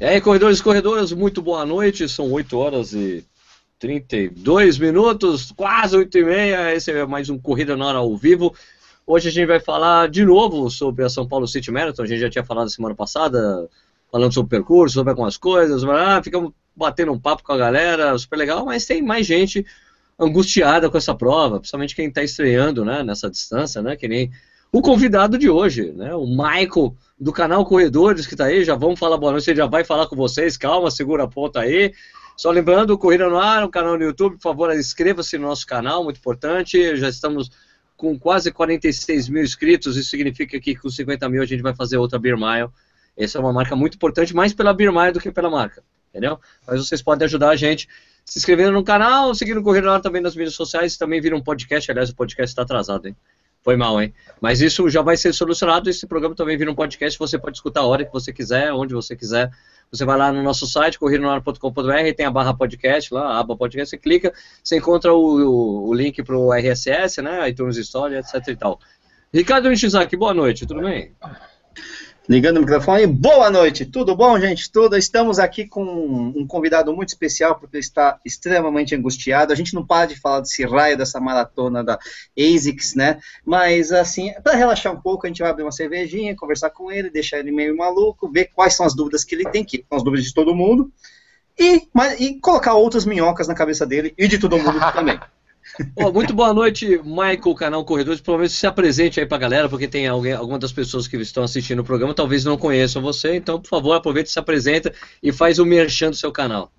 E aí, corredores e corredoras, muito boa noite. São 8 horas e 32 minutos, quase 8 e meia. Esse é mais um Corrida na Hora ao vivo. Hoje a gente vai falar de novo sobre a São Paulo City Marathon. A gente já tinha falado semana passada, falando sobre o percurso, sobre algumas coisas. Ah, ficamos batendo um papo com a galera, super legal, mas tem mais gente angustiada com essa prova, principalmente quem está estreando né, nessa distância, né, que nem o convidado de hoje, né, o Michael do canal Corredores que está aí, já vamos falar boa noite, ele já vai falar com vocês, calma, segura a ponta aí. Só lembrando, Corrida no Ar, um canal no YouTube, por favor, inscreva-se no nosso canal, muito importante, já estamos com quase 46 mil inscritos, isso significa que com 50 mil a gente vai fazer outra Beer Mile. Essa é uma marca muito importante, mais pela Beer Mile do que pela marca, entendeu? Mas vocês podem ajudar a gente se inscrevendo no canal, seguindo o Corrida no Ar também nas mídias sociais, também vira um podcast, aliás, o podcast está atrasado, hein? Foi mal, hein? Mas isso já vai ser solucionado. Esse programa também vira um podcast. Você pode escutar a hora que você quiser, onde você quiser. Você vai lá no nosso site, corridonoar.com.br, tem a barra podcast lá, a aba podcast, você clica, você encontra o, o, link para o RSS, né? iTunes Story, etc e tal. Ricardo Nishizaki, boa noite, tudo bem? Ligando o microfone. Boa noite, tudo bom, gente? Tudo. Estamos aqui com um convidado muito especial, porque ele está extremamente angustiado. A gente não para de falar desse raio, dessa maratona da ASICS, né? Mas, assim, para relaxar um pouco, a gente vai abrir uma cervejinha, conversar com ele, deixar ele meio maluco, ver quais são as dúvidas que ele tem, que são as dúvidas de todo mundo, e, mas, e colocar outras minhocas na cabeça dele e de todo mundo também. Oh, muito boa noite, Michael, canal Corredores. Provavelmente se apresente aí pra galera, porque tem alguém, algumas das pessoas que estão assistindo o programa talvez não conheçam você, então, por favor, aproveite, se apresenta e faz o merchan do seu canal.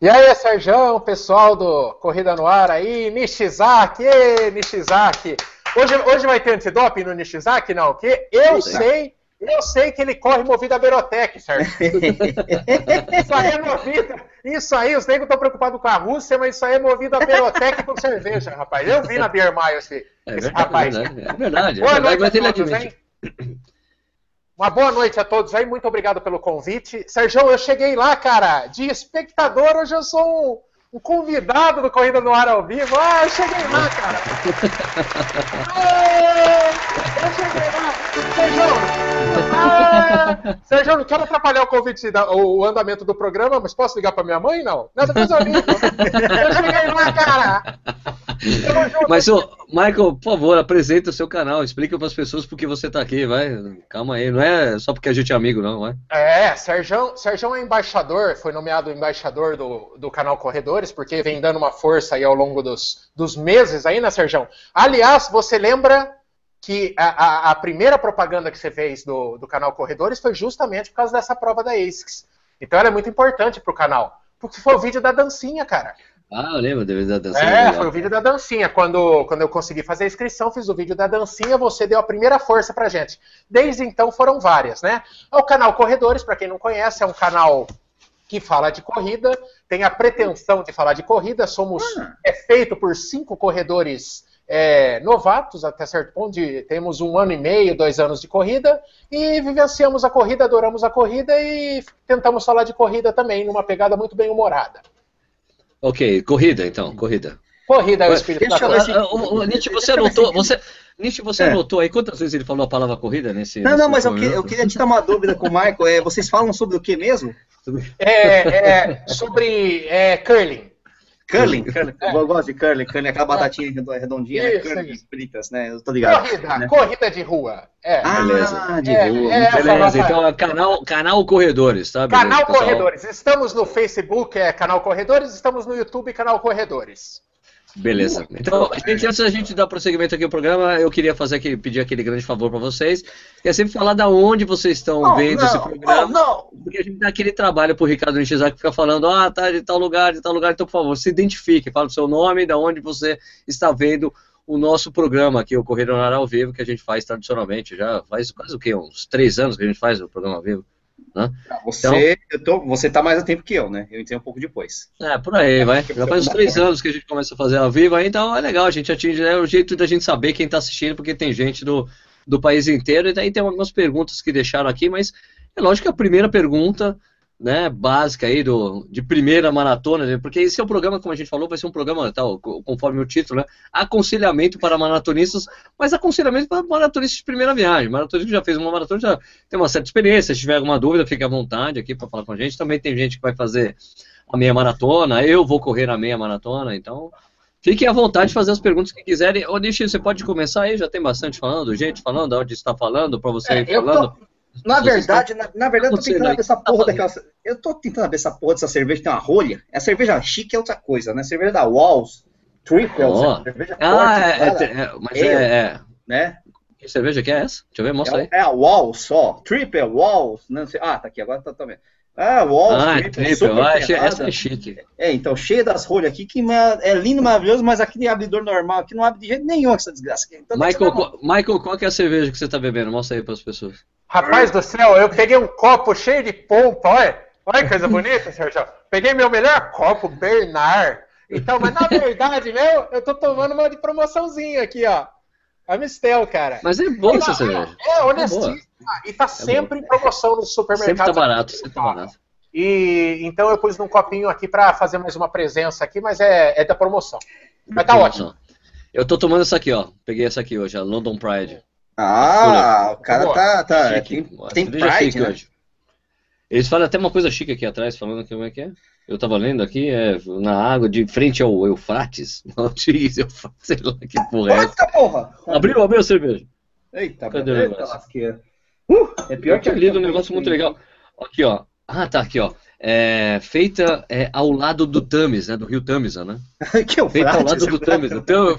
E aí, Sérgio, pessoal do Corrida no Ar aí, Nishizaki, Nishizaki. Hoje, hoje vai ter antidoping no Nishizaki, não? Que eu sei eu sei que ele corre movido a Berotec, certo? isso aí é movido. Isso aí, os negros estão preocupados com a Rússia, mas isso aí é movido a Berotec com cerveja, rapaz. Eu vi na Beer Mile esse, é esse rapaz. É verdade, é verdade. Boa é verdade, noite a todos, hein? Uma boa noite a todos aí, muito obrigado pelo convite. Sérgio, eu cheguei lá, cara, de espectador, hoje eu sou um o convidado do Corrida no Ar ao vivo. Ah, eu cheguei lá, cara! Eu cheguei lá! Sérgio! Ah, Sérgio, não quero atrapalhar o convite, o andamento do programa, mas posso ligar pra minha mãe? Não? Não, depois eu ligo. Eu cheguei lá, cara! Mas, ô, Michael, por favor, apresenta o seu canal, explica para as pessoas por que você está aqui, vai. Calma aí, não é só porque a gente é amigo, não, vai. É, Sérgio, Sérgio é embaixador, foi nomeado embaixador do, do canal Corredores, porque vem dando uma força aí ao longo dos, dos meses aí, né, Sérgio? Aliás, você lembra que a, a, a, primeira propaganda que você fez do, do canal Corredores foi justamente por causa dessa prova da ASICS. Então ela é muito importante para o canal. Porque foi o vídeo da dancinha, cara. Ah, eu lembro da dancinha. É, foi o vídeo da dancinha. Quando, quando eu consegui fazer a inscrição, fiz o vídeo da dancinha, você deu a primeira força pra gente. Desde então foram várias, né? O canal Corredores, para quem não conhece, é um canal que fala de corrida, tem a pretensão de falar de corrida. Somos ah. é feito por cinco corredores é, novatos até certo ponto. De, temos um ano e meio, dois anos de corrida e vivenciamos a corrida, adoramos a corrida e tentamos falar de corrida também numa pegada muito bem humorada. Ok, corrida então, corrida. Corrida é o espírito da coisa. O, Nietzsche, você anotou, você, Nietzsche, você é. anotou aí quantas vezes ele falou a palavra corrida nesse. Não, não, mas eu, que, eu, queria tirar uma dúvida com o Michael. É, vocês falam sobre o que mesmo? É, é sobre é, curling. Curling, curling. É. Eu gosto de curling, curling, aquela batatinha redondinha, né? isso, né? curling fritas, né? Eu tô ligado. Corrida, né? corrida de rua. É. Ah, beleza. de é, rua. É, beleza, então é canal, canal Corredores, tá? Beleza, canal pessoal. Corredores. Estamos no Facebook, é Canal Corredores, estamos no YouTube, Canal Corredores. Beleza. Então, gente, antes da gente dar prosseguimento aqui ao programa, eu queria fazer aqui, pedir aquele grande favor para vocês, que é sempre falar da onde vocês estão oh, vendo não, esse programa. Não, não. Porque a gente dá aquele trabalho pro Ricardo Nishizaki que fica falando, ah, tá de tal lugar, de tal lugar, então, por favor, se identifique, fala o seu nome, da onde você está vendo o nosso programa aqui, o Correio ao Vivo, que a gente faz tradicionalmente, já faz quase o quê? Uns três anos que a gente faz o programa ao vivo. Né? Você, então, tô, você tá mais a tempo que eu, né? Eu entrei um pouco depois. É, por aí, vai. Já faz uns três anos que a gente começa a fazer ao vivo, aí, então é legal, a gente atinge, é o jeito da gente saber quem tá assistindo, porque tem gente do, do país inteiro, e daí tem algumas perguntas que deixaram aqui, mas é lógico que a primeira pergunta né, básica aí do, de primeira maratona, né, porque esse é o programa, como a gente falou, vai ser um programa, tal, conforme o título, né, aconselhamento para maratonistas, mas aconselhamento para maratonistas de primeira viagem. Maratonista que já fez uma maratona já tem uma certa experiência, se tiver alguma dúvida, fique à vontade aqui para falar com a gente. Também tem gente que vai fazer a meia maratona, eu vou correr a meia maratona, então fiquem à vontade de fazer as perguntas que quiserem. Ô, Nishi, você pode começar aí, já tem bastante falando, gente falando, onde está falando, para você é, ir falando. Tô... Na verdade, na, na, verdade, eu tô tentando abrir essa porra daquela. Eu tô tentando abrir essa porra dessa cerveja, tem uma rolha. A cerveja chique é outra coisa, né? Cerveja da Walls, Triple, oh. cerveja ah, forte, é, é, é, mas é, é, Né? Que cerveja que é essa? Deixa eu ver, mostra é, aí. É a Walls só. Triple, Walls. Não sei. Ah, tá aqui, agora tá também. Ah, Walls, ah, Triple, triple. Ah, essa é chique. É, então, cheia das rolhas aqui, que é lindo, maravilhoso, mas aquele abridor normal aqui não abre de jeito nenhum essa desgraça. Então, Michael, qual, Michael, qual que é a cerveja que você tá bebendo? Mostra aí para as pessoas. Rapaz do céu, eu peguei um copo cheio de pompa, olha. Olha que coisa bonita, Sérgio. Peguei meu melhor copo, Bernard. Então, mas na verdade, meu, eu tô tomando uma de promoçãozinha aqui, ó. A Mistel, cara. Mas é boa essa cerveja. É, honestíssima. É e tá é sempre é em promoção no supermercado. Sempre tá barato, sempre tá barato. E então eu pus num copinho aqui para fazer mais uma presença aqui, mas é, é da promoção. Mas tá ótimo. Eu tô tomando essa aqui, ó. Peguei essa aqui hoje, a London Pride. Ah, o cara tá. tá chique. tem, tem Pride, né? hoje. Eles falam até uma coisa chique aqui atrás, falando que como é que é. Eu tava lendo aqui, é na água, de frente ao Eufrates. Não, Eufrates, sei lá que porra é essa. porra! Abriu, abriu a cerveja. Eita, Cadê o negócio? Uh, é pior que ali um negócio muito legal. Aqui, ó. Ah, tá aqui, ó é, feita é, ao lado do Tamis, né? Do rio Tamisa, né? que é feita ao lado do Tamisa. Então,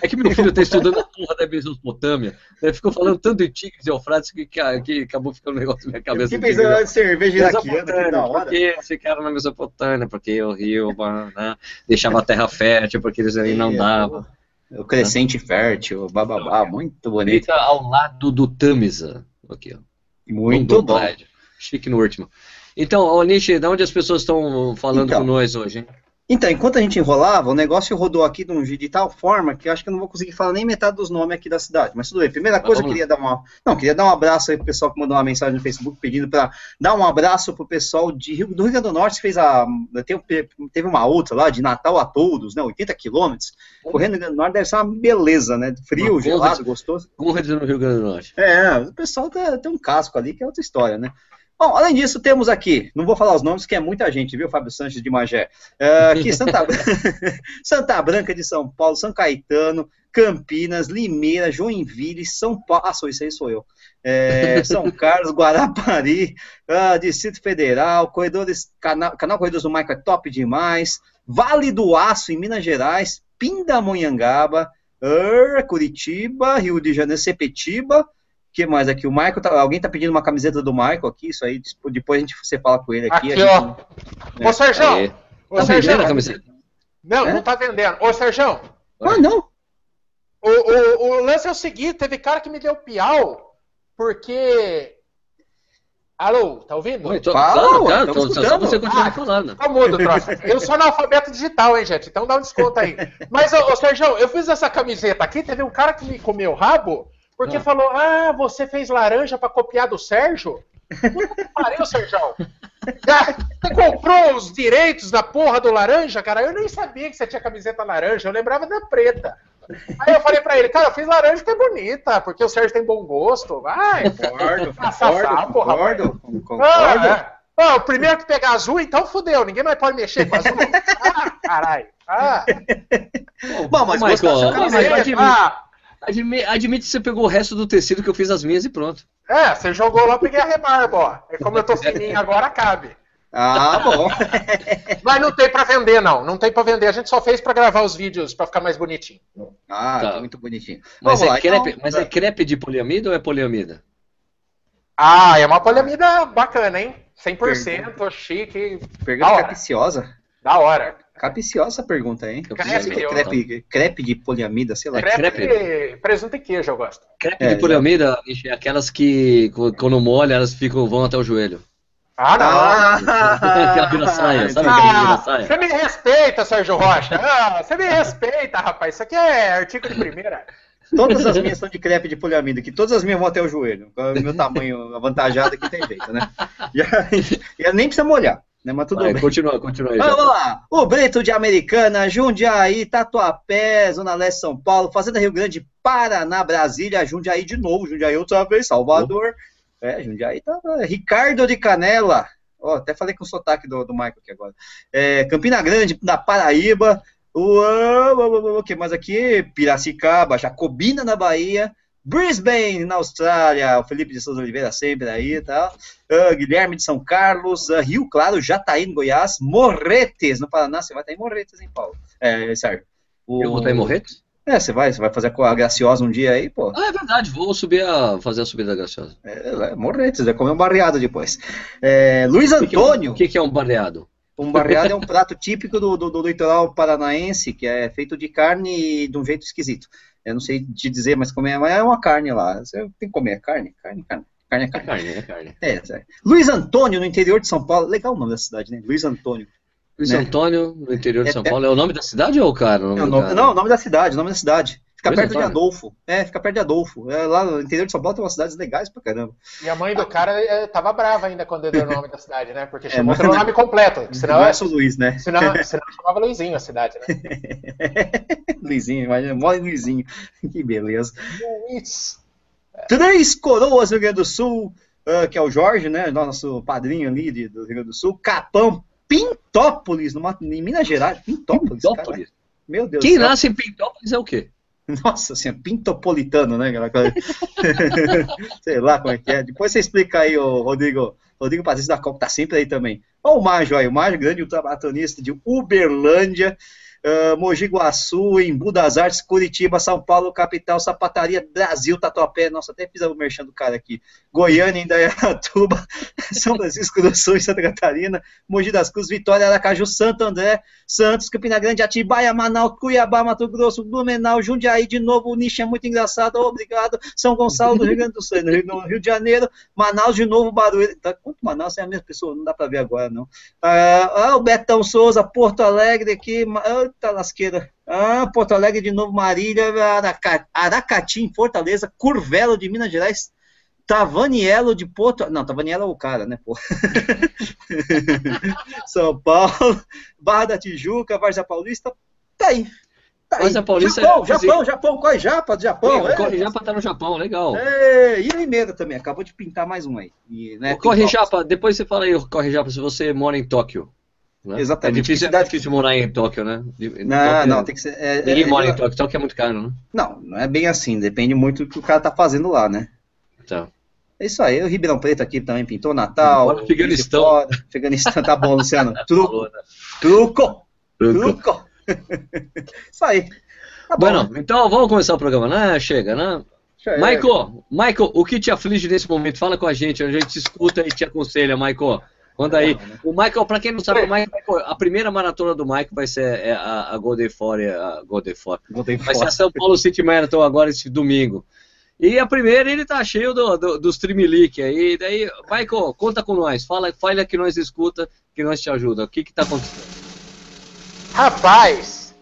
é que meu filho está estudando a porra da Mesopotâmia. Ele ficou falando tanto de Tigres e Eufrates que, que acabou ficando um negócio na minha cabeça. Eu pensando em cerveja iraquiana, que da hora. Porque eles ficaram na Mesopotâmia, porque o rio né, deixava a terra fértil, porque eles ali não davam. O crescente né? fértil, bababá, muito bonito. Feita ao lado do Tamisa. Aqui, ó. Muito bom. Chique no último. Então, Nishi, de onde as pessoas estão falando então, com nós hoje? Hein? Então, enquanto a gente enrolava, o negócio rodou aqui de, de tal forma que eu acho que eu não vou conseguir falar nem metade dos nomes aqui da cidade. Mas tudo bem. Primeira coisa, eu queria dar uma. Não, queria dar um abraço aí pro pessoal que mandou uma mensagem no Facebook pedindo para dar um abraço pro pessoal de Rio, do Rio Grande do Norte, que fez a. Teve, teve uma outra lá, de Natal a todos, né? 80 quilômetros. Correndo no Rio Grande do Norte deve ser uma beleza, né? Frio, uma gelado, gostoso. Correndo no Rio Grande do Norte. É, o pessoal tá, tem um casco ali que é outra história, né? Bom, além disso, temos aqui, não vou falar os nomes, que é muita gente, viu, Fábio Sanches de Magé. Uh, aqui, Santa, Santa Branca de São Paulo, São Caetano, Campinas, Limeira, Joinville, São Paulo. Ah, sou isso aí, sou eu. É, São Carlos, Guarapari, uh, Distrito Federal, Corredores, canal, canal Corredores do Maico é top demais. Vale do Aço, em Minas Gerais, Pindamonhangaba, Curitiba, Rio de Janeiro, Sepetiba que mais aqui? O Michael, tá, alguém tá pedindo uma camiseta do Michael aqui, isso aí, depois a gente, você fala com ele aqui. Aqui, ó. Né? Ô, Sérgio! Ô, tá Sérgio! camiseta? Não, é? não tá vendendo. Ô, Sérgio! Ah, não! O, o, o lance é o seguinte, teve cara que me deu piau, porque... Alô, tá ouvindo? Oi, tô, Fala, cara, tô, só você continuar ah, falando. Tá mudo. Eu sou analfabeto digital, hein, gente? Então dá um desconto aí. Mas, ô, ô Sérgio, eu fiz essa camiseta aqui, teve um cara que me comeu o rabo, porque ah. falou, ah, você fez laranja para copiar do Sérgio? Puta que pariu, Sérgio. Você comprou os direitos da porra do laranja, cara? Eu nem sabia que você tinha camiseta laranja, eu lembrava da preta. Aí eu falei pra ele, cara, eu fiz laranja que é bonita, porque o Sérgio tem bom gosto. Vai, concordo, concordo, concordo, concordo. Ah, é. ah, o primeiro que pegar azul, então fudeu, ninguém mais pode mexer com azul. Ah, caralho. Ah. Bom, mas Michael, mas, ah, Admite, admite que você pegou o resto do tecido que eu fiz as minhas e pronto. É, você jogou lá, peguei a rebarba, ó. E como eu tô fininho agora, cabe. Ah, bom. Mas não tem para vender, não. Não tem para vender. A gente só fez para gravar os vídeos para ficar mais bonitinho. Ah, tá. muito bonitinho. Mas, é, lá, crepe, então... mas é crepe de poliamida ou é poliamida? Ah, é uma poliamida bacana, hein? 100%, Pergunta. chique. Pergunta capiciosa. Da hora. Capiciosa essa pergunta, hein? Crepe, crepe, crepe, de poliamida, sei lá. Crepe, crepe. presunto e queijo, eu gosto. Crepe é, de poliamida, é aquelas que, quando molha, elas ficam, vão até o joelho. Ah, não! Ah, aquela vira-saia, sabe aquela vira-saia? Você me respeita, Sérgio Rocha. Ah, você me respeita, rapaz. Isso aqui é artigo de primeira. Todas as minhas são de crepe de poliamida, que todas as minhas vão até o joelho. O meu tamanho avantajado aqui tem jeito, né? Já, já nem precisa molhar. Né, mas tudo Vai, bem. continua, continua aí. Vamos Japa. lá. O Brito de Americana, Jundiaí, Tatuapé, Zona Leste São Paulo, Fazenda Rio Grande, Paraná, Brasília, Jundiaí de novo, Jundiaí outra vez, Salvador. É, Jundiaí tá. Ricardo de Canela. Ó, até falei com o sotaque do, do Michael aqui agora. É, Campina Grande, da Paraíba. O que mais aqui? Piracicaba, Jacobina na Bahia. Brisbane, na Austrália, o Felipe de Souza Oliveira sempre aí e tal. Ah, Guilherme de São Carlos, ah, Rio Claro, Jataí, no Goiás, Morretes, no Paraná, você vai estar em Morretes, hein, Paulo? É, Sérgio. O- Eu vou estar em Morretes? É, você vai, você vai fazer a Graciosa um dia aí, pô. Ah, é verdade, vou subir a fazer a subida da Graciosa. É, é, Morretes, vai comer um barreado depois. É, Luiz é Antônio, O que, que é um barreado? um barreado é um prato típico do, do, do litoral paranaense, que é feito de carne de um jeito esquisito. Eu não sei te dizer, mas mas é uma carne lá. Você tem que comer carne, carne, carne. Carne é É carne. carne, é carne. É, é. Luiz Antônio, no interior de São Paulo. Legal o nome da cidade, né? Luiz Antônio. Luiz Né? Antônio, no interior de É- São é- Paulo, é o nome da cidade ou o cara? O nome É o nome- cara? não, o nome da cidade, o nome da cidade. Fica perto de? Adolfo. É, fica perto de Adolfo. É, lá no interior de São Paulo tem umas cidades legais pra caramba. E a mãe do cara eh, tava brava ainda quando ele deu o nome da cidade, né? Porque chamou mas- pelo nome completo. Senão, não é só Luiz, né? senão, senão chamava Luizinho a cidade, né? Luizinho, imagina, mora em Luizinho. Que beleza. Luiz. Três Coroas, Rio Grande do Sul, ah, que é o Jorge, né? Nosso padrinho ali de- do Rio Grande do Sul. Capão, Pintópolis, numa, em Minas Gerais. Pintópolis. Pintópolis. Meu Deus Quem do céu. nasce em Pintópolis é o quê? Nossa senhora, pintopolitano, né? Sei lá como é que é. Depois você explica aí, o Rodrigo. Rodrigo Patrício da Copa tá sempre aí também. Olha o Mágio aí, o Mágio, grande ultramaratonista de Uberlândia, ah, Mogi Guaçu, Embu das Artes, Curitiba, São Paulo, capital, Sapataria, Brasil, Tatuapé. Nossa, até fiz o merchan do cara aqui. Goiânia, Indaiatuba, São Francisco do Sul, Santa Catarina, Mogi das Cruzes, Vitória, Aracaju, Santo André, Santos, Campina Grande, Atibaia, Manaus, Cuiabá, Mato Grosso, Blumenau, Jundiaí, de novo, o nicho é muito engraçado, obrigado, São Gonçalo do Rio Grande do Sul, no Rio, no Rio de Janeiro, Manaus, de novo, Barueri, tá, quanto Manaus é a mesma pessoa, não dá pra ver agora, não. Ah, ah, o Betão Souza, Porto Alegre aqui, ma- eita lasqueira, ah, Porto Alegre de novo, Marília, Araca, Aracati, em Fortaleza, Curvelo de Minas Gerais, Tavanielo de Porto. Não, Tavanielo é o cara, né, pô? São Paulo, Barra da Tijuca, Várzea Paulista. Tá aí. Tá. Várzea Paulista Japão, é- Japão, Japão, corre Japa do Japão. Pô, é. Corre Japa tá no Japão, legal. É, e Limeira também, acabou de pintar mais um aí. E, né, Corre Japa, depois você fala aí, Corre Japa, se você mora em Tóquio. Né? Exatamente. É difícil, é difícil morar em Tóquio, né? Não, Tóquio- não, tem que ser. é, Ninguém é, mora é, em Tóquio, Tóquio é muito caro, né? Não, não é bem assim, depende muito do que o cara tá fazendo lá, né? Tá. É isso aí, o Ribeirão Preto aqui também pintou Natal. Bora, Afeganistão. Fora, Afeganistão, tá bom, Luciano. Truco, Falou, né? truco, Truco. truco. isso aí. Tá bom, Bueno, né? então vamos começar o programa, né? Chega, né? Eu- Michael, Michael, o que te aflige nesse momento? Fala com a gente, a gente te escuta e te aconselha, Michael. Manda aí. O Michael, pra quem não sabe, o Michael, a primeira maratona do Michael vai ser é, a, a Golden Four, a Golden Four. Vai ser a. São Paulo City Marathon agora esse domingo. E a primeira ele tá cheio do, do, dos Trimilique aí. Daí, Michael, conta com nós. Fala, fala que nós escuta, que nós te ajuda. O que que tá acontecendo? Rapaz,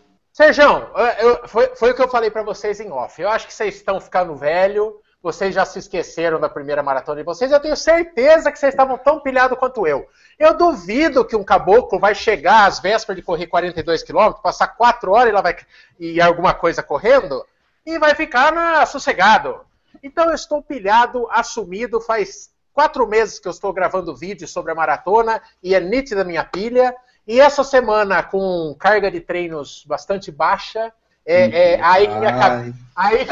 eu- foi, foi o que eu falei pra vocês em off. Eu acho que vocês estão ficando velho, vocês já se esqueceram da primeira maratona de vocês. Eu tenho certeza que vocês estavam tão pilhados quanto eu. Eu duvido que um caboclo vai chegar às vésperas de correr 42 quilômetros, passar 4 horas e, lá vai, e alguma coisa correndo, e vai ficar na, sossegado. Então eu estou pilhado, assumido, faz quatro meses que eu estou gravando vídeo sobre a maratona e é nítida minha pilha. E essa semana, com carga de treinos bastante baixa, é, é aí que minha, Ai, Aí,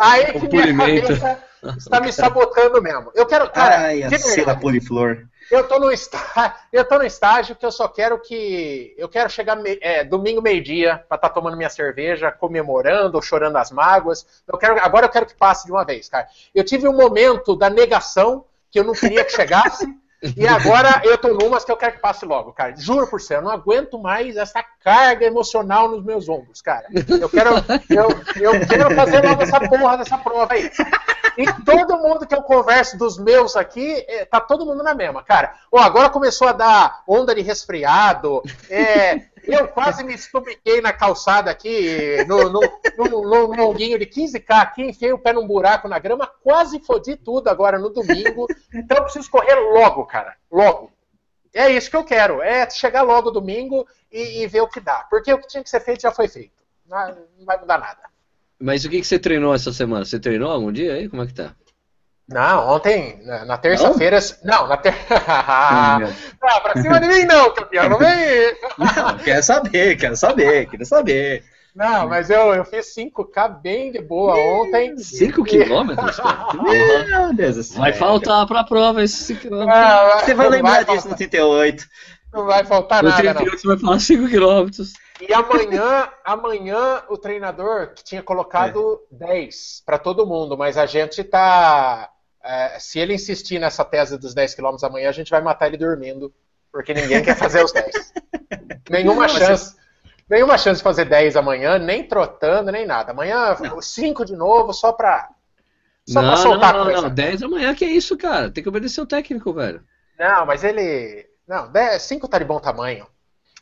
aí que minha cabeça está me sabotando mesmo. Eu quero, cara, ai, a poliflor. eu tô no estágio, eu tô no estágio que eu só quero que eu quero chegar me- é, domingo meio-dia para estar tomando minha cerveja, comemorando, ou chorando as mágoas. Eu quero, agora eu quero que passe de uma vez, cara. Eu tive um momento da negação que eu não queria que chegasse. E agora eu tô numas que eu quero que passe logo, cara. Juro por você, eu não aguento mais essa carga emocional nos meus ombros, cara. Eu quero, eu, eu quero fazer logo essa porra dessa prova aí. E todo mundo que eu converso dos meus aqui, é, tá todo mundo na mesma, cara. Ó, agora começou a dar onda de resfriado, é, Eu quase me estupiquei na calçada aqui, no, longuinho de 15K aqui, enfiei o pé num buraco na grama, quase fodi tudo agora no domingo. Então eu preciso correr logo, cara. Logo. É isso que eu quero. É chegar logo domingo e, e ver o que dá. Porque o que tinha que ser feito já foi feito. Não, não vai mudar nada. Mas o que, que você treinou essa semana? Você treinou algum dia aí? Como é que tá? Não, ontem, na, na terça-feira. Não? não? na ter... não, pra cima de mim não, campeão, não vem. Não, quero saber, quero saber, quero saber. Não, mas eu, eu fiz 5K bem de boa ontem. 5 quilômetros? Meu Deus do céu. Vai faltar pra prova esses 5 quilômetros. Ah, você vai lembrar vai disso no 38. Não vai faltar no nada. No 38 você vai falar 5 quilômetros. E amanhã, amanhã o treinador que tinha colocado é. 10 para todo mundo, mas a gente tá é, se ele insistir nessa tese dos 10 km amanhã, a gente vai matar ele dormindo, porque ninguém quer fazer os 10. Nenhuma chance. Nenhuma chance de fazer 10 amanhã, nem trotando, nem nada. Amanhã, 5 de novo, só pra. Só não, pra soltar não, não, não, 10 amanhã, que é isso, cara? Tem que obedecer o técnico, velho. Não, mas ele. Não, 5 tá de bom tamanho.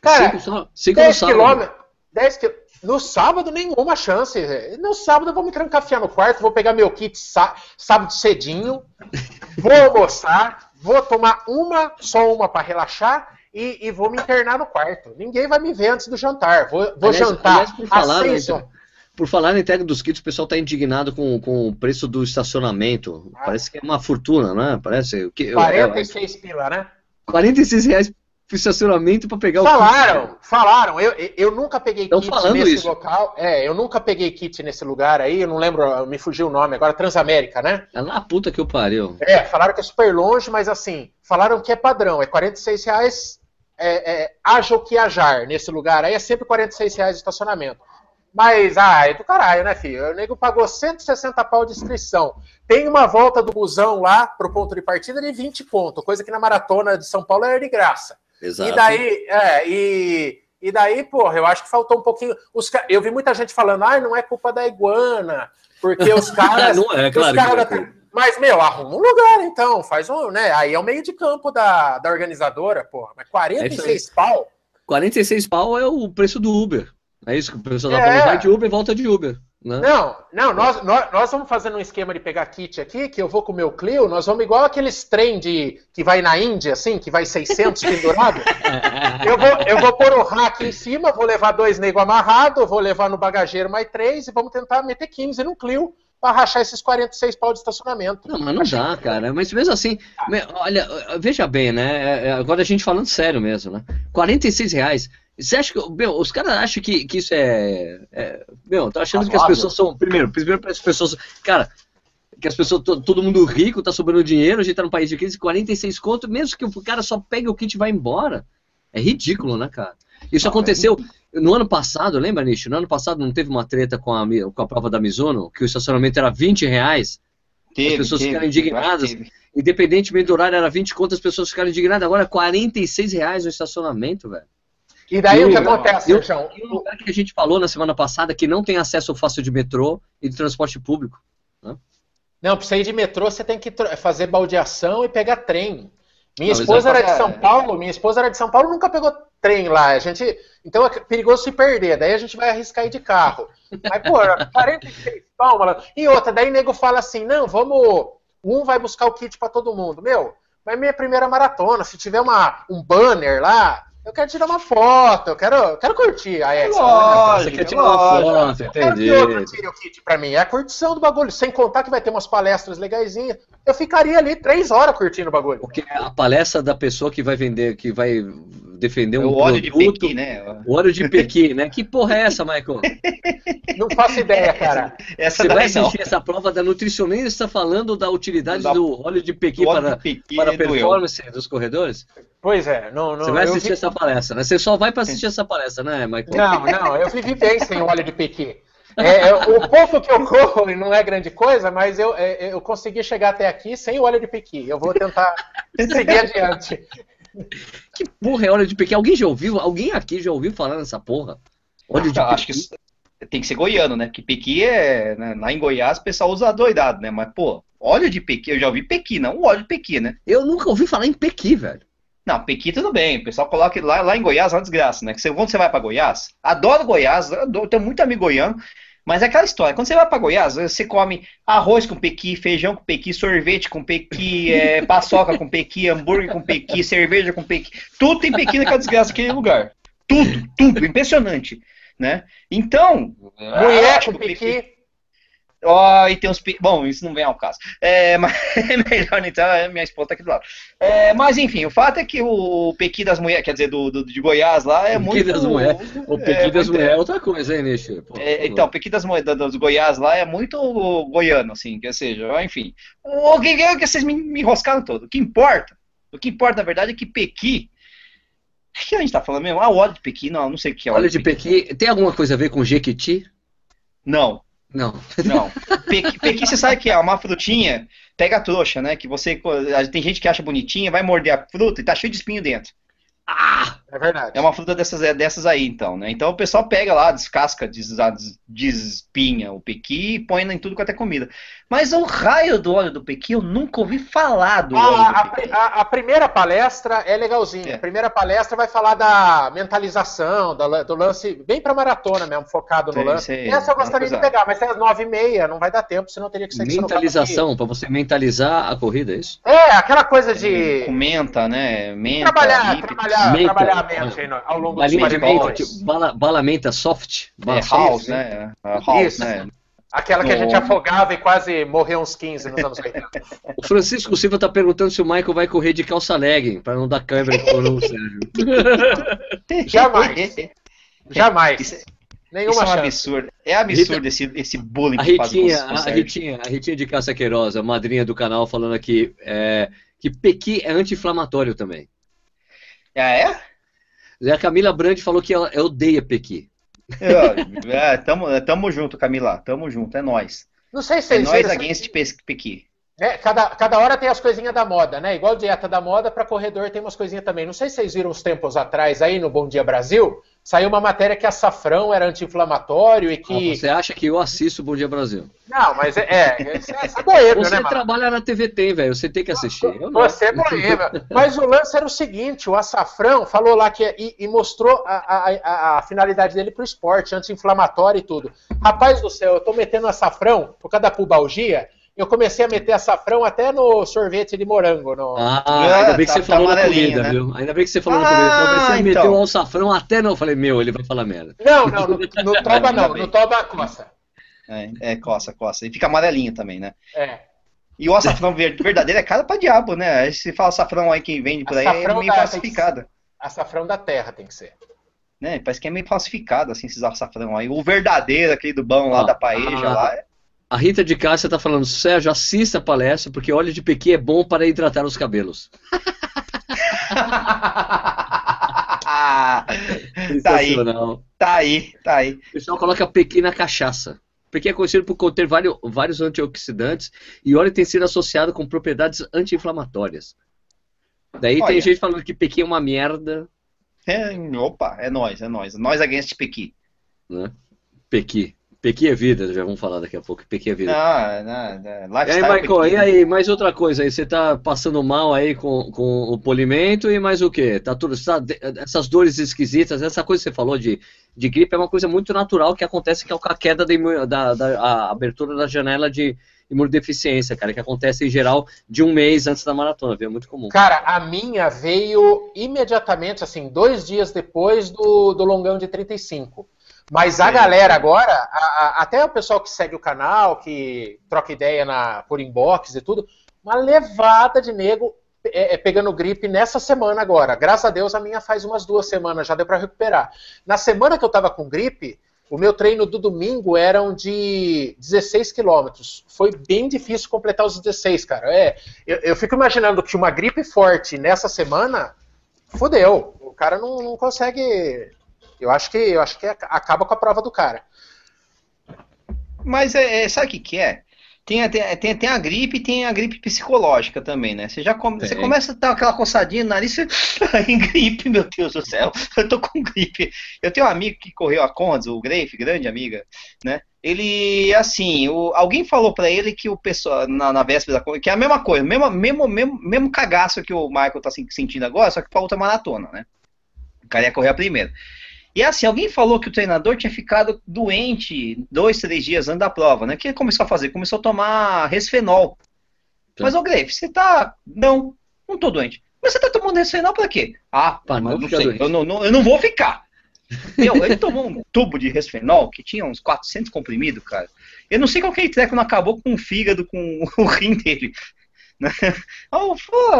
Cara, 5 10 quilômetros. 10 quilômetros. No sábado, nenhuma chance. No sábado eu vou me trancafiar no quarto, vou pegar meu kit sábado cedinho, vou almoçar, vou tomar uma, só uma para relaxar e, e, vou me internar no quarto. Ninguém vai me ver antes do jantar. Vou, vou aliás, jantar aliás, por falar, né, Por falar na entrega dos kits, o pessoal está indignado com, com o preço do estacionamento. Ah. Parece que é uma fortuna, né? Parece. Que, 46 eu, eu, pila, né? 46 reais estacionamento para pegar falaram, o kit. Falaram, falaram. Eu, eu nunca peguei Estão kit nesse isso. local. É, eu nunca peguei kit nesse lugar aí, eu não lembro, me fugiu o nome agora, Transamérica, né? É lá puta que eu pariu. É, falaram que é super longe, mas assim, falaram que é padrão, é 46 reais, é, é, haja o que ajar nesse lugar aí, é sempre 46 reais de estacionamento. Mas, ah, é do caralho, né, filho? O nego pagou 160 pau de inscrição. Tem uma volta do busão lá pro ponto de partida de 20 pontos, coisa que na maratona de São Paulo era de graça. Exato. E daí, é, e, e daí, porra, eu acho que faltou um pouquinho. Os, eu vi muita gente falando, ah, não é culpa da iguana, porque os caras. não é, claro. Caras é. Mas, meu, arruma um lugar, então, faz um, né? Aí é o meio de campo da, da organizadora, porra. Mas 46 é pau. 46 pau é o preço do Uber. É isso que o pessoal tá falando, vai de Uber e volta de Uber. Né? Não, não, nós, nós, nós, vamos fazendo um esquema de pegar kit aqui, que eu vou com o meu Clio, nós vamos igual aqueles trem de, que vai na Índia, assim, que vai 600 pendurado. eu, vou, eu vou pôr o rack em cima, vou levar dois negros amarrados, vou levar no bagageiro mais três e vamos tentar meter 15 no Clio para rachar esses 46 pau de estacionamento. Não, mas não dá, cara. Mas mesmo assim, olha, veja bem, né? É, é, agora a gente falando sério mesmo, né? 46 reais. Você acha que. Meu, os caras acham que, que isso é. é meu, tá achando que as pessoas são. Primeiro, primeiro para as pessoas. Cara, que as pessoas. Todo mundo rico, tá sobrando dinheiro, a gente tá num país de crise, 46 conto, mesmo que o cara só pegue o kit e vá embora. É ridículo, né, cara? Isso não, aconteceu é no ano passado, lembra, Nicho? No ano passado não teve uma treta com a, com a prova da Mizuno, que o estacionamento era 20 reais. Teve, as pessoas teve, ficaram indignadas. Independentemente do horário, era 20 conto, as pessoas ficaram indignadas. Agora é 46 reais no estacionamento, velho. E daí o que acontece, eu, João? E o lugar que a gente falou na semana passada que não tem acesso fácil de metrô e de transporte público. Né? Não, para sair de metrô você tem que fazer baldeação e pegar trem. Minha não, esposa era de São Paulo, minha esposa era de São Paulo, nunca pegou trem lá. A gente, então é perigoso se perder. Daí a gente vai arriscar ir de carro. Mas, pô, 46 palmas. E outra, daí o nego fala assim: não, vamos. Um vai buscar o kit para todo mundo. Meu, vai minha primeira maratona. Se tiver uma, um banner lá, eu quero tirar uma foto, eu quero, eu quero curtir a X. Lógico, você quer tirar uma foto, entendi. Eu quero que outro tire o kit pra mim. É a curtição do bagulho. Sem contar que vai ter umas palestras legaisinhas. Eu ficaria ali três horas curtindo o bagulho. Porque a palestra da pessoa que vai vender, que vai defender é um o óleo de Pequi, né? O óleo de Pequi, né? Que porra é essa, Michael? Não faço ideia, cara. Essa Você vai assistir não. essa prova da nutricionista falando da utilidade da, do óleo de Pequi para, Pequi para a performance dos corredores? Pois é. Não, não, Você vai assistir vi... essa palestra, né? Você só vai para assistir essa palestra, né, Michael? Não, não. Eu vivi bem sem óleo de Pequi. É, é, o pouco que eu corro não é grande coisa, mas eu, é, eu consegui chegar até aqui sem o óleo de Pequi. Eu vou tentar seguir adiante. Que porra é óleo de pequi? Alguém já ouviu? Alguém aqui já ouviu falar nessa porra? Óleo de Acho pequi? que tem que ser goiano, né? Que pequi é. Né? Lá em Goiás o pessoal usa doidado, né? Mas, pô, óleo de pequi, eu já ouvi pequi, não óleo de pequi, né? Eu nunca ouvi falar em pequi, velho. Não, Pequi tudo bem. O pessoal coloca lá, lá em Goiás é uma desgraça, né? Você, quando você vai para Goiás, adoro Goiás, adoro, tenho muito amigo goiano, mas é aquela história. Quando você vai para Goiás, você come arroz com pequi, feijão com pequi, sorvete com pequi, é, paçoca com pequi, hambúrguer com pequi, cerveja com pequi. Tudo tem pequi naquela desgraça naquele lugar. Tudo, tudo. Impressionante. Né? Então, mulher com pequi Ó, oh, e tem uns. Bom, isso não vem ao caso. É, mas é melhor então, minha esposa tá aqui do lado. É, mas enfim, o fato é que o Pequi das Mulheres, quer dizer, do, do, de Goiás lá, é Pequi muito. Das mulher. O Pequi é, das Mulheres é outra coisa, hein, Nishi? É, então, o Pequi das Mulheres dos Goiás lá é muito goiano, assim, quer seja, enfim. O que, que vocês me, me enroscaram todo? O que importa? O que importa, na verdade, é que Pequi. O que a gente tá falando mesmo? Ah, óleo de Pequi, não, não sei o que é óleo, óleo de Pequi. Pequi. Tem alguma coisa a ver com Jequiti? Não. Não. Não. Pequi, pequi, você sabe que é uma frutinha, pega a trouxa, né? Que você. Tem gente que acha bonitinha, vai morder a fruta e tá cheio de espinho dentro. Ah! É verdade. É uma fruta dessas, é dessas aí, então, né? Então o pessoal pega lá, descasca, des, desespinha o pequi e põe em tudo quanto é comida. Mas o raio do óleo do pequi, eu nunca ouvi falar do ah, óleo do a, pequi. A, a, primeira palestra é legalzinha. É. A primeira palestra vai falar da mentalização, do, do lance, bem pra maratona mesmo, focado no lance. Sei, Essa eu gostaria de pegar, mas é às nove e meia, não vai dar tempo, senão teria que ser Mentalização, para você mentalizar a corrida, é isso? É, aquela coisa de... Comenta, né? Menta, trabalhar, trabalhar, menta, trabalhar a mente aí ao longo dos menta, tipo, bala, bala menta soft? Bala é, house, né? House, isso. né? Aquela que a gente afogava e quase morreu uns 15 nos anos 80. O Francisco Silva está perguntando se o Michael vai correr de calça legging, para não dar câimbra no Sérgio. Jamais. Jamais. Isso, Nenhuma isso é um chance. absurdo. É absurdo Rita, esse, esse bullying a que Ritinha, faz com, com a, Ritinha, a Ritinha de Caça Queiroz, madrinha do canal, falando aqui é, que Pequi é anti-inflamatório também. Ah, é? A Camila Brandi falou que ela odeia Pequi. É, tamo, tamo junto, Camila. Tamo junto, é nós. Não sei se é nós against Pequi. É, cada, cada hora tem as coisinhas da moda, né? Igual dieta da moda, para corredor tem umas coisinhas também. Não sei se vocês viram uns tempos atrás aí no Bom Dia Brasil, saiu uma matéria que açafrão era anti-inflamatório e que. Ah, você acha que eu assisto o Bom Dia Brasil? Não, mas é. é, é boêmio, você né, trabalha na TV tem, velho. Você tem que assistir. Você é boêmio. mas o lance era o seguinte: o açafrão falou lá que. E, e mostrou a, a, a, a, finalidade dele pro esporte, anti-inflamatório e tudo. Rapaz do céu, eu tô metendo açafrão por causa da pubalgia eu comecei a meter açafrão até no sorvete de morango. No... Ah, ainda bem que tá, você falou na comida, né? viu? Ainda bem que você falou ah, na comida. Eu comecei a meter então. o açafrão até não. Eu falei, meu, ele vai falar merda. Não, não, no, no toba não, no toba coça. É, é, coça, coça. E fica amarelinho também, né? É. E o açafrão verdadeiro é caro pra diabo, né? Aí se fala açafrão aí que vende por aí, é meio falsificado. Açafrão da terra tem que ser. Né? Parece que é meio falsificado, assim, esses açafrão aí. O verdadeiro, aquele do bom lá, ah, da paeja ah, lá, é a Rita de Cássia está falando, Sérgio, assista a palestra, porque óleo de pequi é bom para hidratar os cabelos. tá aí, tá aí, tá aí. O pessoal coloca pequi na cachaça. Pequi é conhecido por conter vários, vários antioxidantes e óleo tem sido associado com propriedades anti-inflamatórias. Daí Olha. tem gente falando que pequi é uma merda. É, opa, é nós, é nós. Nós against pequi. Né? Pequi. Pequi é vida, já vamos falar daqui a pouco. Pequi é vida. Não, não, não. E aí, Michael, e aí, mais outra coisa aí, você tá passando mal aí com, com o polimento e mais o quê? Tá tudo, tá, essas dores esquisitas, essa coisa que você falou de, de gripe é uma coisa muito natural que acontece que é a queda da, da, da a abertura da janela de imunodeficiência, cara, que acontece em geral de um mês antes da maratona, viu? É muito comum. Cara, a minha veio imediatamente, assim, dois dias depois do, do longão de 35. Mas a galera agora, a, a, até o pessoal que segue o canal, que troca ideia na, por inbox e tudo, uma levada de nego é, é, pegando gripe nessa semana agora. Graças a Deus a minha faz umas duas semanas, já deu para recuperar. Na semana que eu tava com gripe, o meu treino do domingo eram de 16 quilômetros. Foi bem difícil completar os 16, cara. É, eu, eu, fico imaginando que uma gripe forte nessa semana, fodeu. O cara não, não consegue eu acho que eu acho que acaba com a prova do cara. Mas é, é sabe o que, que é? Tem, tem, tem, tem a gripe e tem a gripe psicológica também, né? Você já come, você começa a dar aquela coçadinha no nariz, você em gripe, meu Deus do céu, eu tô com gripe. Eu tenho um amigo que correu a Condes, o Greif, grande amiga, né? Ele, assim, o, alguém falou para ele que o pessoal, na, na véspera da Condes, que é a mesma coisa, mesmo, mesmo, mesmo, mesmo cagaço que o Michael tá sentindo agora, só que pra outra maratona, né? O cara ia correr a primeira. E assim, alguém falou que o treinador tinha ficado doente dois, três dias antes da prova, né? O que ele começou a fazer? Começou a tomar resfenol. Tá. Mas, ô Greif, você tá. Não, não tô doente. Mas você tá tomando resfenol pra quê? Ah, Pá, mas não sei, eu não, não, eu não vou ficar. Meu, ele tomou um tubo de resfenol que tinha uns 400 comprimidos, cara. Eu não sei qual que é treco não acabou com o fígado, com o rim dele. oh,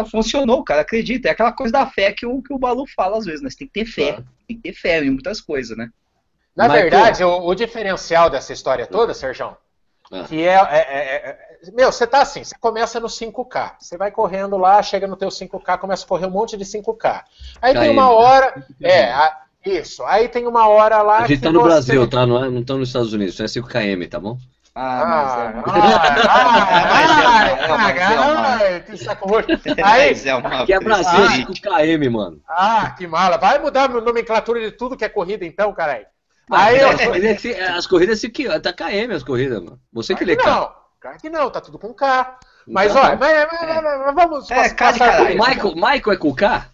funcionou, cara, acredita. É aquela coisa da fé que o, que o Balu fala às vezes, né? Você tem que ter fé. Claro. Tem que ter fé em muitas coisas, né? Na Mas, verdade, o, o, diferencial dessa história toda, Sérgio, ah. que é, é, é, é, Meu, você tá assim, você começa no 5K. Você vai correndo lá, chega no teu 5K, começa a correr um monte de 5K. Aí tem uma hora. É, a, isso. Aí tem uma hora lá. A gente tá no você... Brasil, tá? Não, é, não estão nos Estados Unidos, isso é 5KM, tá bom? Ah, mas é. Ah, que saco roxo. Aí, que é Brasil, 5km, mano. Ah, que mala. Vai mudar a nomenclatura de tudo que é corrida, então, caralho. Aí eu... As corridas tá KM, as corridas, mano. Você que lê K. Não, claro que não, tá tudo com K. Mas, olha, mas, mas, mas, vamos. É, K de Michael, Michael é com K?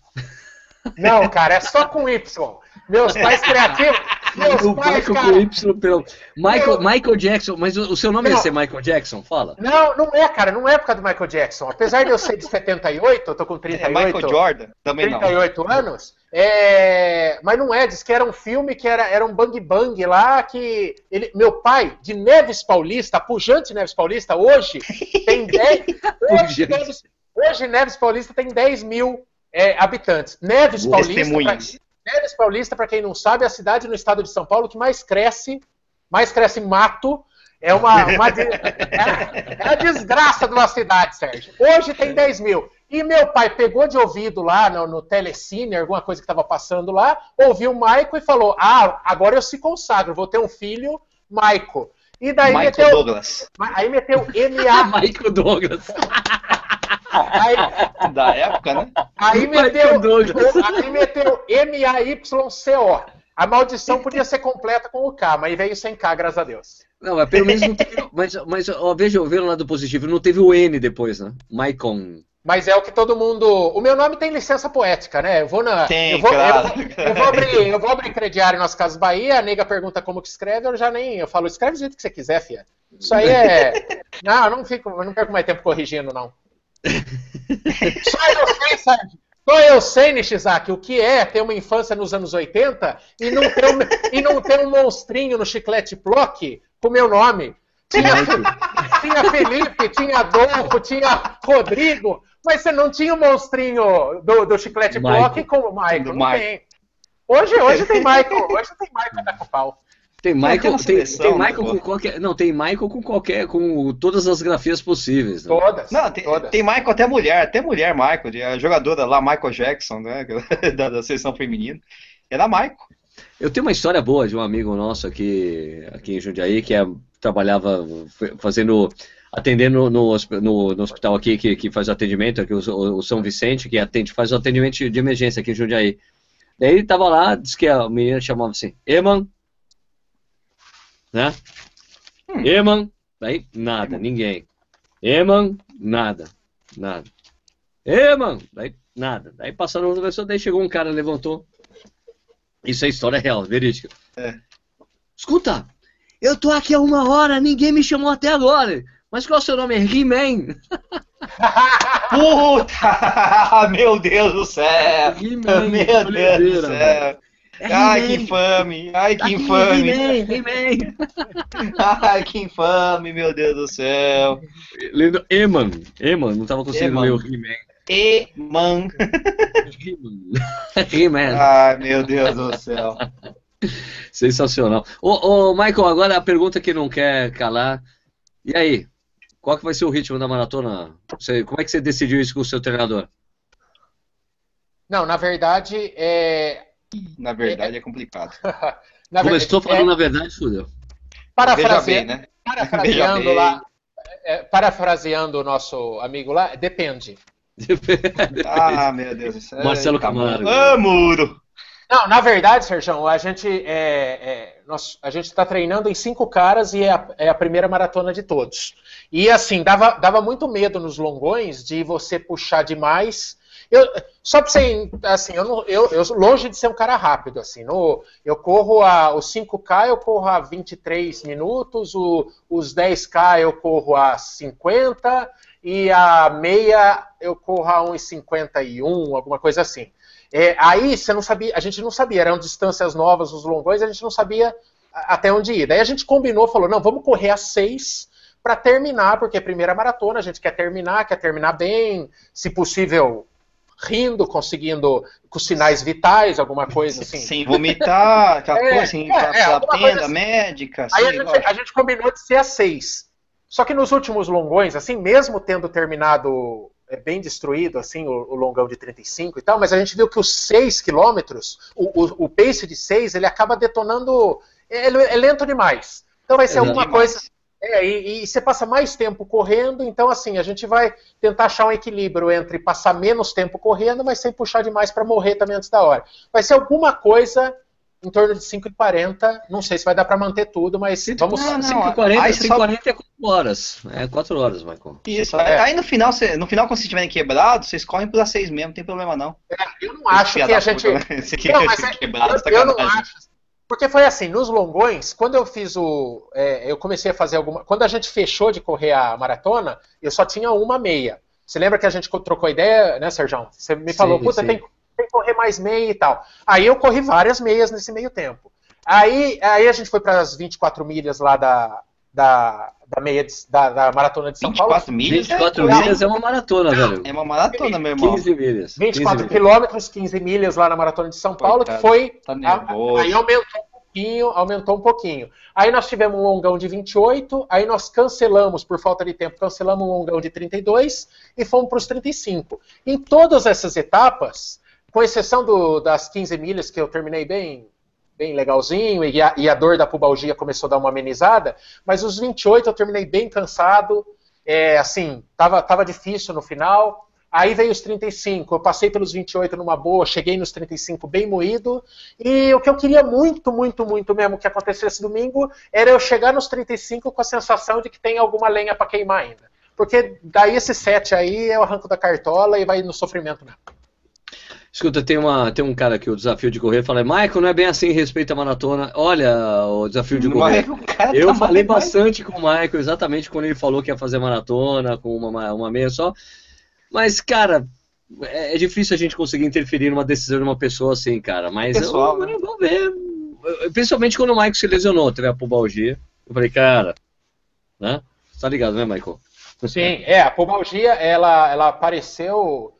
Não, cara, é só com Y. Meus pais criativos. Meus o pais, Michael cara, com Y pelo. Michael, Michael Jackson, mas o, o seu nome não, ia ser Michael Jackson? Fala. Não, não é, cara, não é época do Michael Jackson. Apesar de eu ser de 78, eu tô com 38. É Michael Jordan, também 38 não. anos. É, mas não é, diz que era um filme que era, era um bang bang lá que ele, meu pai de Neves Paulista, pujante Neves Paulista, hoje tem 10. hoje, Neves, hoje Neves Paulista tem 10 mil é, habitantes. Neves Paulista. Neves Paulista, para quem não sabe, é a cidade no estado de São Paulo que mais cresce, mais cresce mato. É uma, uma é, é a desgraça de uma cidade, Sérgio. Hoje tem 10 mil. E meu pai pegou de ouvido lá no, no Telecine, alguma coisa que estava passando lá, ouviu o Maico e falou: Ah, agora eu se consagro, vou ter um filho, Maico. E daí Michael meteu. Douglas. Aí meteu MA. Michael Douglas. Aí, da época, né? Aí meteu, aí meteu M-A-Y-C-O. A maldição podia ser completa com o K, mas veio sem K, graças a Deus. Não, mas pelo menos não teve. Mas, mas ó, veja, veja o lado positivo, não teve o N depois, né? Maicon. Mas é o que todo mundo. O meu nome tem licença poética, né? Eu vou na. Tem, eu vou, claro. eu, eu, vou abrir, eu vou abrir crediário nas Casas Bahia, a nega pergunta como que escreve, eu já nem. Eu falo, escreve do jeito que você quiser, fia. Isso aí é. Não, eu não fico, eu não perco mais tempo corrigindo, não. Só eu sei, Sérgio. Só eu sei, Nishizaki, o que é ter uma infância nos anos 80 e não ter um, e não ter um monstrinho no chiclete Plock com meu nome. Tinha, tinha Felipe, tinha Adolfo, tinha Rodrigo, mas você não tinha o um monstrinho do, do chiclete Block como o Michael. Não Michael. tem. Hoje, hoje tem Michael, hoje tem Michael da Copal. Tem Michael, tem, tem Michael com qualquer. Não, tem Michael com qualquer. com todas as grafias possíveis. Né? Todas. Não, tem, todas. tem Michael até mulher, até mulher Michael, a jogadora lá, Michael Jackson, né? Da, da seleção feminina. Era Michael. Eu tenho uma história boa de um amigo nosso aqui, aqui em Jundiaí, que é, trabalhava fazendo. atendendo no, no, no hospital aqui que, que faz atendimento, aqui o, o, São Vicente, que atende, faz o atendimento de emergência aqui em Jundiaí. Daí ele tava lá, disse que a menina chamava assim, Eman, né? Hum. Eman, aí nada, ninguém. Eman, nada, nada. Eman, aí nada. Aí passaram outra pessoa, daí chegou um cara, levantou. Isso é história real, verídica. É. Escuta, eu tô aqui há uma hora, ninguém me chamou até agora. Mas qual é o seu nome? He-Man. Puta! Meu Deus do céu! Meu Deus do céu! É Ai, que infame! Ai, que infame! Ai, que infame, meu Deus do céu! Lendo Eman. Eman, não tava conseguindo ler o He-Man. Eman. He-Man. Ai, meu Deus do céu. Sensacional. Ô, ô, Michael, agora a pergunta que não quer calar. E aí? Qual que vai ser o ritmo da maratona? Você, como é que você decidiu isso com o seu treinador? Não, na verdade, é, na verdade é, é complicado. na Começou verdade, falando é... na verdade, fudeu. Parafrase... Bem, né? Parafraseando lá. é, parafraseando o nosso amigo lá, depende. ah, meu Deus. Marcelo Camargo. Ah, muro! Não, na verdade, Sérgio, a gente é, é, nós, a gente está treinando em cinco caras e é a, é a, primeira maratona de todos. E assim, dava, dava muito medo nos longões de você puxar demais. Eu, só para você, assim, eu, eu, eu, longe de ser um cara rápido, assim, no, eu corro a, os 5K eu corro a 23 minutos, o, os 10K eu corro a 50 e a meia eu corro a 1,51, alguma coisa assim. É, aí você não sabia, a gente não sabia, eram distâncias novas, os longões, a gente não sabia até onde ir. Daí a gente combinou, falou, não, vamos correr a seis para terminar, porque é a primeira maratona, a gente quer terminar, quer terminar bem, se possível rindo, conseguindo com sinais vitais, alguma coisa assim. Sem vomitar, aquela é, coisa assim, é, é, tenda assim. médica. Aí assim, a, gente, a, gente, combinou de ser a seis. Só que nos últimos longões, assim, mesmo tendo terminado é bem destruído, assim, o, o, longão de 35 e tal, mas a gente viu que os 6 quilômetros, o, o, o, pace de 6, ele acaba detonando, ele é lento demais. Então vai ser é alguma demais. coisa... É, e, e, você passa mais tempo correndo, então assim, a gente vai tentar achar um equilíbrio entre passar menos tempo correndo, mas sem puxar demais para morrer também antes da hora. Vai ser alguma coisa em torno de 5h40. Não sei se vai dar para manter tudo, mas vamos. Não, 5h40, 5h40 só... é 4 horas. É 4 horas, Michael. Isso. É. Aí no final, cê, no final, quando vocês estiverem quebrados, vocês correm pela 6 mesmo, não tem problema não. É, eu não acho que a gente. Puta, né? não, mas é, quebrado, eu, eu não acho. Porque foi assim, nos longões, quando eu fiz o. É, eu comecei a fazer alguma. Quando a gente fechou de correr a maratona, eu só tinha uma meia. Você lembra que a gente trocou ideia, né, Sérgio? Você me falou, sim, puta, sim. tem tem que correr mais meia e tal. Aí eu corri várias meias nesse meio tempo. Aí, aí a gente foi para as 24 milhas lá da, da, da meia de, da, da, maratona de São 24 Paulo. Milhas? 24 é, milhas é uma maratona, velho. É uma maratona, meu irmão. 15 milhas. 24 15 quilômetros, 15 milhas lá na maratona de São Paulo, que foi. Tá a, aí aumentou um pouquinho, aumentou um pouquinho. Aí nós tivemos um longão de 28, aí nós cancelamos, por falta de tempo, cancelamos um longão de 32 e fomos para os 35. Em todas essas etapas, com exceção do, das 15 milhas que eu terminei bem bem legalzinho e a, e a, dor da pubalgia começou a dar uma amenizada, mas os 28 eu terminei bem cansado, é, assim, tava, tava difícil no final. Aí veio os 35, eu passei pelos 28 numa boa, cheguei nos 35 bem moído, e o que eu queria muito, muito, muito mesmo que acontecesse domingo era eu chegar nos 35 com a sensação de que tem alguma lenha para queimar ainda. Porque daí esse 7 aí eu arranco da cartola e vai no sofrimento mesmo. Escuta, tem, uma, tem um cara aqui, o desafio de correr, fala, Michael, não é bem assim respeito a maratona. Olha, o desafio de correr. eu tá falei bastante com o Michael, exatamente quando ele falou que ia fazer maratona, com uma, uma meia só. Mas, cara, é, é difícil a gente conseguir interferir numa decisão de uma pessoa assim, cara. Mas Pessoal, eu, né? vou ver. Principalmente quando o Michael se lesionou, teve a pubalgia. Eu falei, cara, né? Tá ligado, né, Michael? Sim, é, a pubalgia, ela, ela apareceu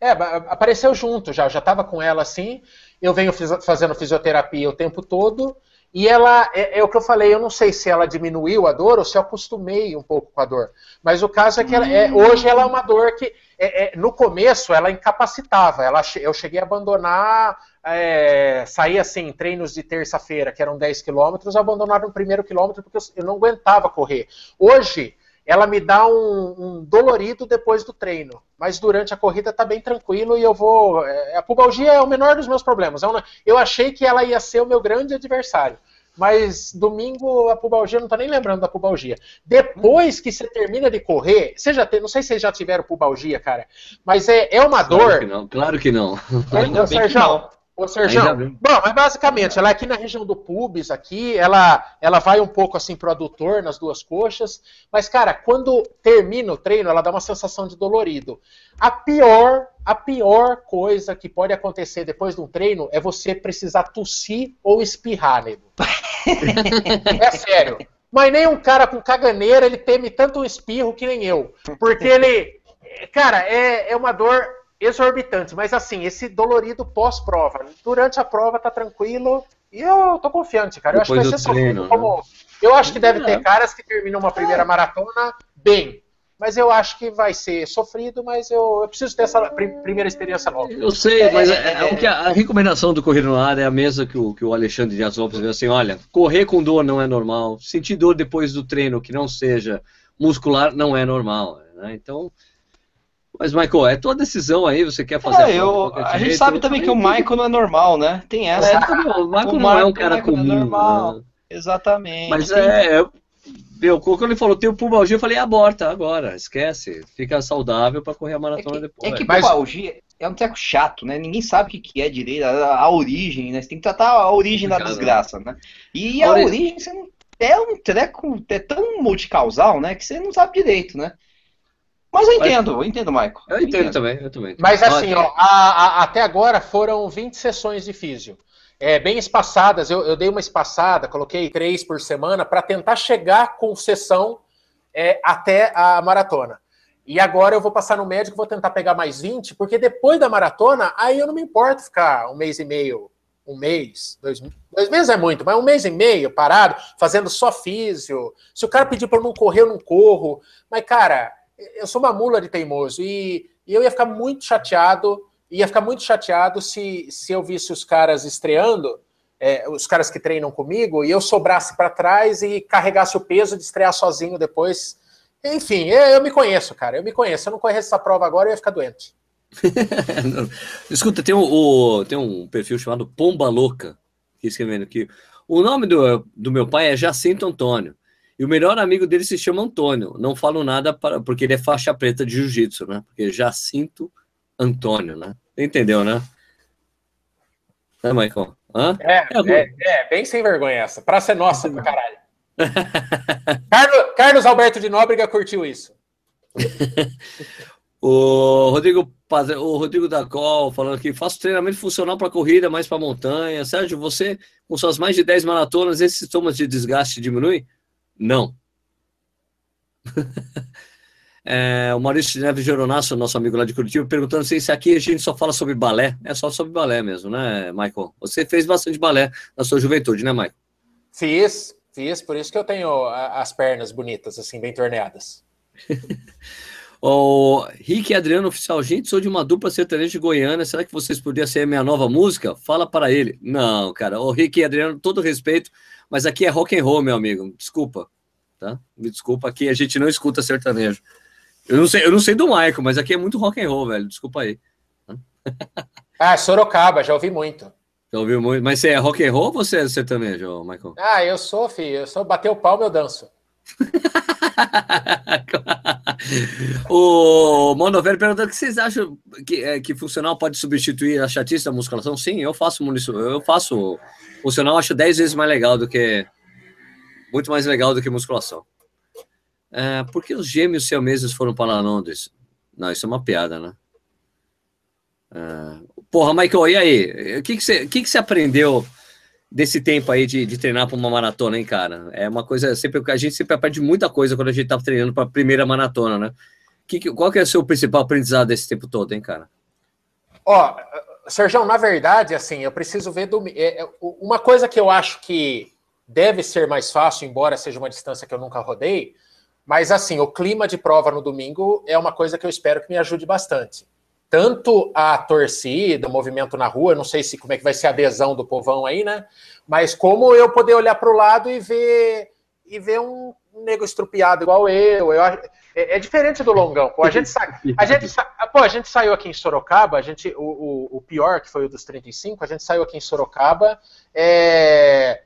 é, apareceu junto já, já estava com ela assim. Eu venho fazendo fisioterapia o tempo todo. E ela, é, é, o que eu falei, eu não sei se ela diminuiu a dor ou se eu acostumei um pouco com a dor. Mas o caso é que ela, é, hum. hoje ela é uma dor que, é, é, no começo, ela incapacitava. Ela, eu cheguei a abandonar, é, sair assim, treinos de terça-feira, que eram 10 quilômetros, abandonar no primeiro quilômetro porque eu, eu não aguentava correr. Hoje, ela me dá um, um, dolorido depois do treino. Mas durante a corrida tá bem tranquilo e eu vou. É, a pubalgia é o menor dos meus problemas. Eu, eu achei que ela ia ser o meu grande adversário. Mas domingo a pubalgia, não tô nem lembrando da pubalgia. Depois que você termina de correr, você já tem, não sei se vocês já tiveram pubalgia, cara, mas é, é uma claro dor. Que não, claro que não. Ainda Sérgio, Ô, Sérgio, bom, mas basicamente, ela é aqui na região do pubis, aqui, ela, ela vai um pouco assim pro adutor, nas duas coxas, mas, cara, quando termina o treino, ela dá uma sensação de dolorido. A pior, a pior coisa que pode acontecer depois de um treino é você precisar tossir ou espirrar, nego. é sério. Mas nem um cara com caganeira, ele teme tanto o espirro que nem eu. Porque ele, cara, é, é uma dor exorbitantes, mas assim, esse dolorido pós-prova. Durante a prova tá tranquilo e eu tô confiante, cara. Eu Depois acho que vai ser treino, né? como. Eu acho que deve é. ter caras que terminam uma primeira maratona bem. Mas eu acho que vai ser sofrido, mas eu, eu preciso ter essa primeira experiência nova. Eu sei, mas é, é, é, a, a, recomendação do Corrida no Ar é a mesma que o, que o Alexandre Dias Lopes viu assim, olha, correr com dor não é normal, sentir dor depois do treino que não seja muscular não é normal. Né? Então, mas, Michael, é tua decisão aí, você quer fazer é, eu, A gente jeito, sabe também que o Michael não é normal, né? Tem essa. É, o Michael o não é um cara comum. Não é normal. Né? Exatamente. Mas é, meu, quando ele falou tem o pubalgia, eu falei aborta agora, esquece. Fica saudável para correr a maratona é que, depois. É que Mas... pubalgia é um treco chato, né? Ninguém save o que é direito, a, a origem, né? Você tem que tratar a origem da desgraça, né? E a, a origem você não, é um treco, é tão multicausal, né? Que você não sabe direito, né? Mas eu entendo, eu entendo, Michael. Eu, entendo, entendo, também, eu também. Mas assim, ó, a, a, até agora foram 20 sessões de físio é, bem espaçadas. Eu, eu, dei uma espaçada, coloquei três por semana para tentar chegar com sessão é, até a maratona. E agora eu vou passar no médico, vou tentar pegar mais 20, porque depois da maratona, aí eu não me importo ficar um mês e meio, um mês, dois, dois meses é muito, mas um mês e meio parado, fazendo só físio. Se o cara pedir para eu não correr, eu não corro. Mas, cara, eu sou uma mula de teimoso e, e eu ia ficar muito chateado ia ficar muito chateado se, se eu visse os caras estreando, é, os caras que treinam comigo, e eu sobrasse para trás e carregasse o peso de estrear sozinho depois. Enfim, eu, eu, me conheço, cara, eu me conheço. Eu não conheço essa prova agora, eu ia ficar doente. Escuta, tem um, o, tem um perfil chamado Pomba Louca, que escrevendo aqui. O nome do, do meu pai é Jacinto Antônio. E o melhor amigo dele se chama Antônio. Não falo nada para, porque ele é faixa preta de jiu-jitsu, né? Porque Jacinto Antônio, né? Entendeu, né? Né, Michael? Hã? É, é, é, é, bem sem vergonha essa. Praça é nossa pra caralho. Carlos, Carlos Alberto de Nóbrega curtiu isso. o Rodrigo o Rodrigo da Col falando aqui, faço treinamento funcional para corrida, mais para montanha. Sérgio, você, com suas mais de 10 maratonas, esses sintomas de desgaste diminuem? Não. É, o Maurício Neves Geronasso, nosso amigo lá de Curitiba, perguntando se, se aqui a gente só fala sobre balé. É só sobre balé mesmo, né, Michael? Você fez bastante balé na sua juventude, né, Michael? Fiz, fiz, por isso que eu tenho as pernas bonitas, assim, bem torneadas. o Rick e Adriano Oficial, gente, sou de uma dupla sertaneja de Goiânia, será que vocês poderiam ser minha nova música? Fala para ele. Não, cara, o Rick e Adriano, todo respeito, mas aqui é rock and roll, meu amigo, desculpa, tá? Me desculpa, aqui a gente não escuta sertanejo. Eu não sei, eu não sei do Michael, mas aqui é muito rock and roll, velho. Desculpa aí. Ah, Sorocaba, já ouvi muito. Já ouviu muito? Mas você é rock and roll ou você é sertanejo, Michael? Ah, eu sou, filho. Eu sou bater o palmo, eu danço. o Monovelho perguntando o que vocês acham que, é, que funcional pode substituir a chatice da musculação? Sim, eu faço eu faço funcional, acho 10 vezes mais legal do que muito mais legal do que musculação. É, por que os gêmeos siameses foram para Londres? Não, isso é uma piada, né? É, porra, Michael, e aí? O que, que, você, que, que você aprendeu desse tempo aí de, de treinar para uma maratona, hein, cara? É uma coisa, sempre, a gente sempre aprende muita coisa quando a gente tá treinando para a primeira maratona, né? Que, qual que é o seu principal aprendizado desse tempo todo, hein, cara? Ó, Sérgio, na verdade, assim, eu preciso ver do, é, é, uma coisa que eu acho que deve ser mais fácil, embora seja uma distância que eu nunca rodei, mas assim, o clima de prova no domingo é uma coisa que eu espero que me ajude bastante. Tanto a torcida, o movimento na rua, não sei se como é que vai ser a adesão do povão aí, né? Mas como eu poder olhar para o lado e ver e ver um nego estrupiado igual eu. eu é, é, diferente do longão. Pô, a gente, sa, a, gente sa, pô, a gente saiu aqui em Sorocaba, a gente, o, o, o, pior, que foi o dos 35, a gente saiu aqui em Sorocaba é,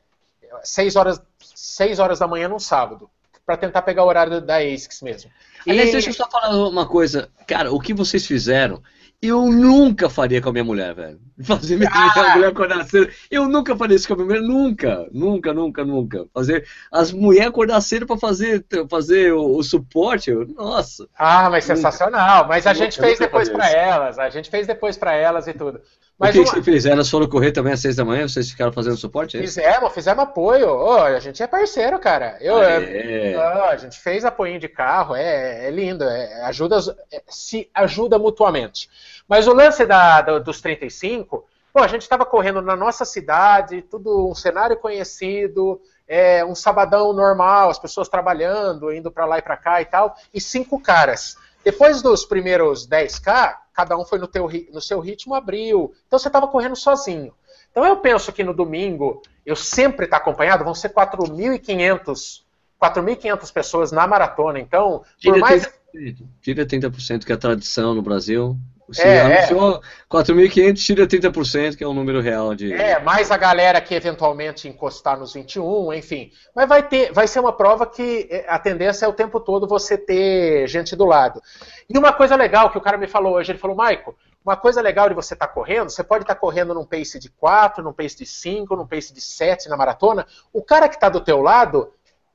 6 horas, 6 horas da manhã num sábado para tentar pegar o horário da ASICS mesmo. Aliás, deixa eu só falar uma coisa. Cara, o que vocês fizeram, eu nunca faria com a minha mulher, velho. Fazer minha ah! mulher acordar cedo. Eu nunca faria isso com a minha mulher, nunca. Nunca, nunca, nunca. Fazer as mulheres acordar cedo para fazer, fazer o, o, suporte, nossa. Ah, mas nunca. sensacional. Mas a gente fez depois para elas. A gente fez depois para elas e tudo. Mas o que, uma... Elas foram correr também às seis da manhã? Vocês ficaram fazendo suporte? É fizemos, fizemos apoio. Oh, a gente é parceiro, cara. Eu, ah, é... oh, a gente fez apoio de carro, é, é lindo. É, ajuda, é, se ajuda mutuamente. Mas o lance da, da dos 35, pô, a gente estava correndo na nossa cidade, tudo um cenário conhecido, é, um sabadão normal, as pessoas trabalhando, indo para lá e para cá e tal, e cinco caras. Depois dos primeiros 10K, cada um foi no, teu, no seu ritmo, abriu. Então você estava correndo sozinho. Então eu penso que no domingo, eu sempre estar tá acompanhado, vão ser 4.500 4.500 pessoas na maratona. Então, Tira por mais. 30%, tira 30%, que é a tradição no Brasil. Se É, anunciou 4.500, tira 30%, que é o número real de. É, mais a galera que eventualmente encostar nos 21, enfim. Mas vai ter, vai ser uma prova que eh, a tendência é o tempo todo você ter gente do lado. E uma coisa legal que o cara me falou hoje, ele falou, Maico, uma coisa legal de você estar correndo, você pode estar correndo num pace de 4, num pace de 5, num pace de 7 na maratona. O cara que está do teu lado,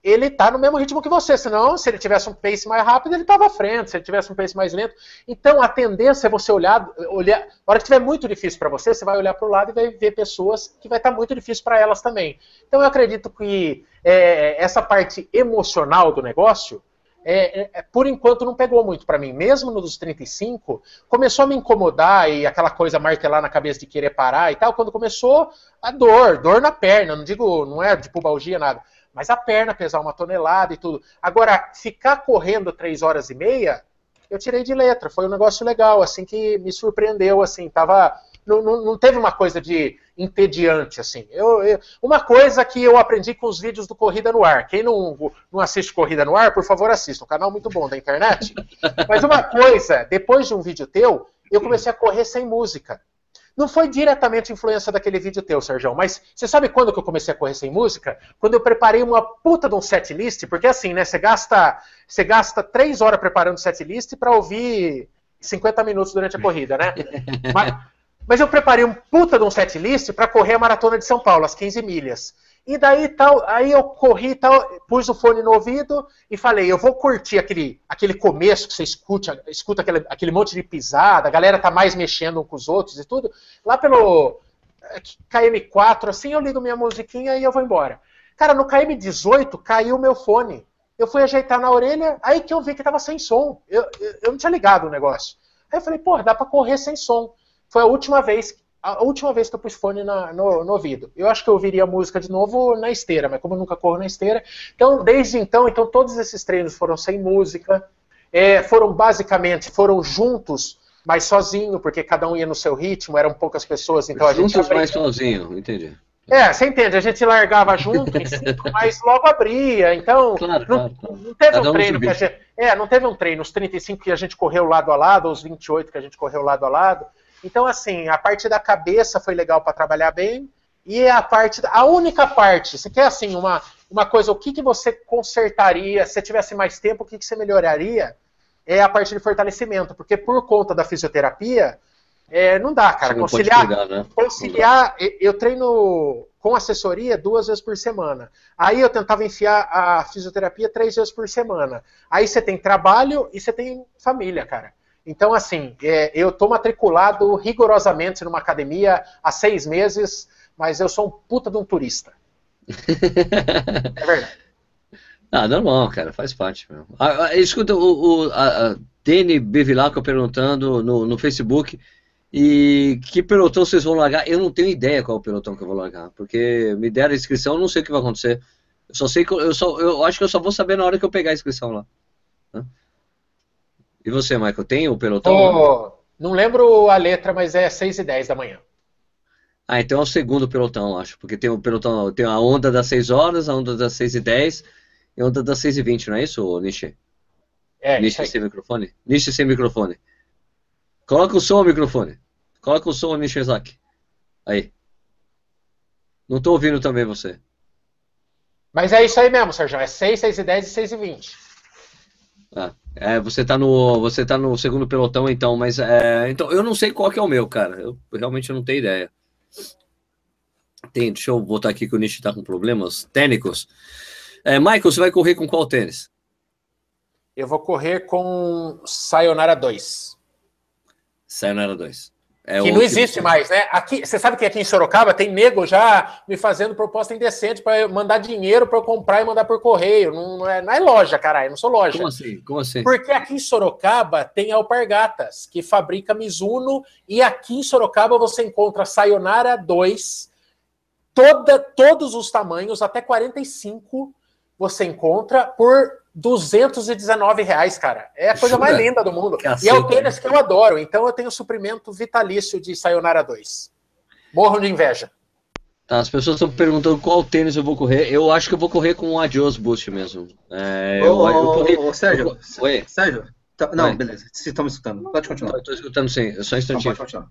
ele está no mesmo ritmo que você, senão se ele tivesse um pace mais rápido, ele estava à frente, se ele tivesse um pace mais lento. Então a tendência é você olhar, olhar, na hora que estiver muito difícil para você, você vai olhar para o lado e vai ver pessoas que vai estar muito difícil para elas também. Então eu acredito que é, essa parte emocional do negócio, é, é, é, por enquanto não pegou muito para mim. Mesmo no dos 35, começou a me incomodar e aquela coisa martelar na cabeça de querer parar e tal. Quando começou a dor, dor na perna, não digo, não é de pubalgia nada, mas a perna pesar uma tonelada e tudo. Agora, ficar correndo três horas e meia, eu tirei de letra. Foi um negócio legal, assim, que me surpreendeu, assim, tava. Não, não, não teve uma coisa de entediante, assim. Eu, eu, uma coisa que eu aprendi com os vídeos do Corrida no Ar. Quem não, não assiste Corrida no Ar, por favor, assista. Um canal muito bom da internet. Mas uma coisa, depois de um vídeo teu, eu comecei a correr sem música. Não foi diretamente influência daquele vídeo teu, Sérgio, mas você sabe quando que eu comecei a correr sem música? Quando eu preparei uma puta de um setlist, porque assim, né, você gasta, você gasta três horas preparando setlist para ouvir 50 minutos durante a corrida, né? mas, mas eu preparei um puta de um setlist para correr a maratona de São Paulo, as 15 milhas. E daí tal, aí eu corri tal, pus o fone no ouvido e falei, eu vou curtir aquele, aquele começo que você escuta, escuta aquele, aquele monte de pisada, a galera tá mais mexendo um com os outros e tudo. Lá pelo KM4, assim, eu ligo minha musiquinha e eu vou embora. Cara, no KM18 caiu o meu fone. Eu fui ajeitar na orelha, aí que eu vi que tava sem som. Eu, eu, eu não tinha ligado o negócio. Aí eu falei, pô, dá pra correr sem som. Foi a última vez a última vez que eu pus fone na, no, no, ouvido. Eu acho que eu ouviria a música de novo na esteira, mas como eu nunca corro na esteira. Então, desde então, então todos esses treinos foram sem música. É, foram basicamente, foram juntos, mas sozinho, porque cada um ia no seu ritmo, eram poucas pessoas, então juntos, a gente. mais sozinho, entendi. É, você entende, a gente largava junto cinco, mas logo abria. Então, claro, não, claro, não, teve um treino que a gente. É, não teve um treino, os 35 que a gente correu lado a lado, os 28 que a gente correu lado a lado. Então, assim, a parte da cabeça foi legal para trabalhar bem. E a parte. A única parte, você quer assim, uma, uma coisa, o que, que você consertaria, se tivesse mais tempo, o que, que você melhoraria? É a parte de fortalecimento, porque por conta da fisioterapia, é, não dá, cara. Não conciliar, cuidar, né? conciliar eu treino com assessoria duas vezes por semana. Aí eu tentava enfiar a fisioterapia três vezes por semana. Aí você tem trabalho e você tem família, cara. Então, assim, é, eu estou matriculado rigorosamente numa academia há seis meses, mas eu sou um puta de um turista. é verdade. Ah, normal, cara, faz parte mesmo. Ah, ah, escuta, o, o a, a Dene Bevilacqua perguntando no, no Facebook e que pelotão vocês vão largar? Eu não tenho ideia qual pelotão que eu vou largar, porque me deram a inscrição, eu não sei o que vai acontecer. Eu só sei que eu, só, eu acho que eu só vou saber na hora que eu pegar a inscrição lá. E você, Michael, tem o pelotão? Oh, não lembro a letra, mas é 6 e 10 da manhã. Ah, então é o segundo pelotão, acho. Porque tem o pelotão, tem a onda das 6 horas, a onda das 6 e 10 e a onda das 6 e 20, não é isso, Nishi? É, Nishi sem microfone? Nishi sem microfone. Coloca o som ao microfone. Coloca o som, Nishizaki. Aí. Não tô ouvindo também você. Mas é isso aí mesmo, Sérgio. É 6, 6 e 10 e 6 e 20. Ah, é, você tá no você tá no segundo pelotão então, mas é, então eu não sei qual que é o meu, cara. Eu realmente não tenho ideia. Tem, deixa eu botar aqui que o Nishi tá com problemas técnicos. É, Michael, você vai correr com qual tênis? Eu vou correr com Sayonara 2. Sayonara 2. É que não existe mais, né? Aqui, você sabe que aqui em Sorocaba tem nego já me fazendo proposta indecente para mandar dinheiro para eu comprar e mandar por correio. Não, não, é, não é loja, caralho, não sou loja. Como assim? Como assim? Porque aqui em Sorocaba tem Alpargatas, que fabrica Mizuno, e aqui em Sorocaba você encontra Sayonara 2, toda, todos os tamanhos, até 45, você encontra por 219 reais, cara. É a coisa Jura? mais linda do mundo. Caceta, e é o tênis que eu adoro. Então eu tenho suprimento vitalício de Sayonara 2. Morro de inveja. Tá, as pessoas estão perguntando qual tênis eu vou correr. Eu acho que eu vou correr com o Adios Boost mesmo. É, eu, Ô, eu ô, corri- ô, Sérgio, eu- Oi, Sérgio, tá- não, Oi. beleza, vocês estão me escutando, pode continuar. eu tô escutando sim, só um Não, instantinho. pode continuar.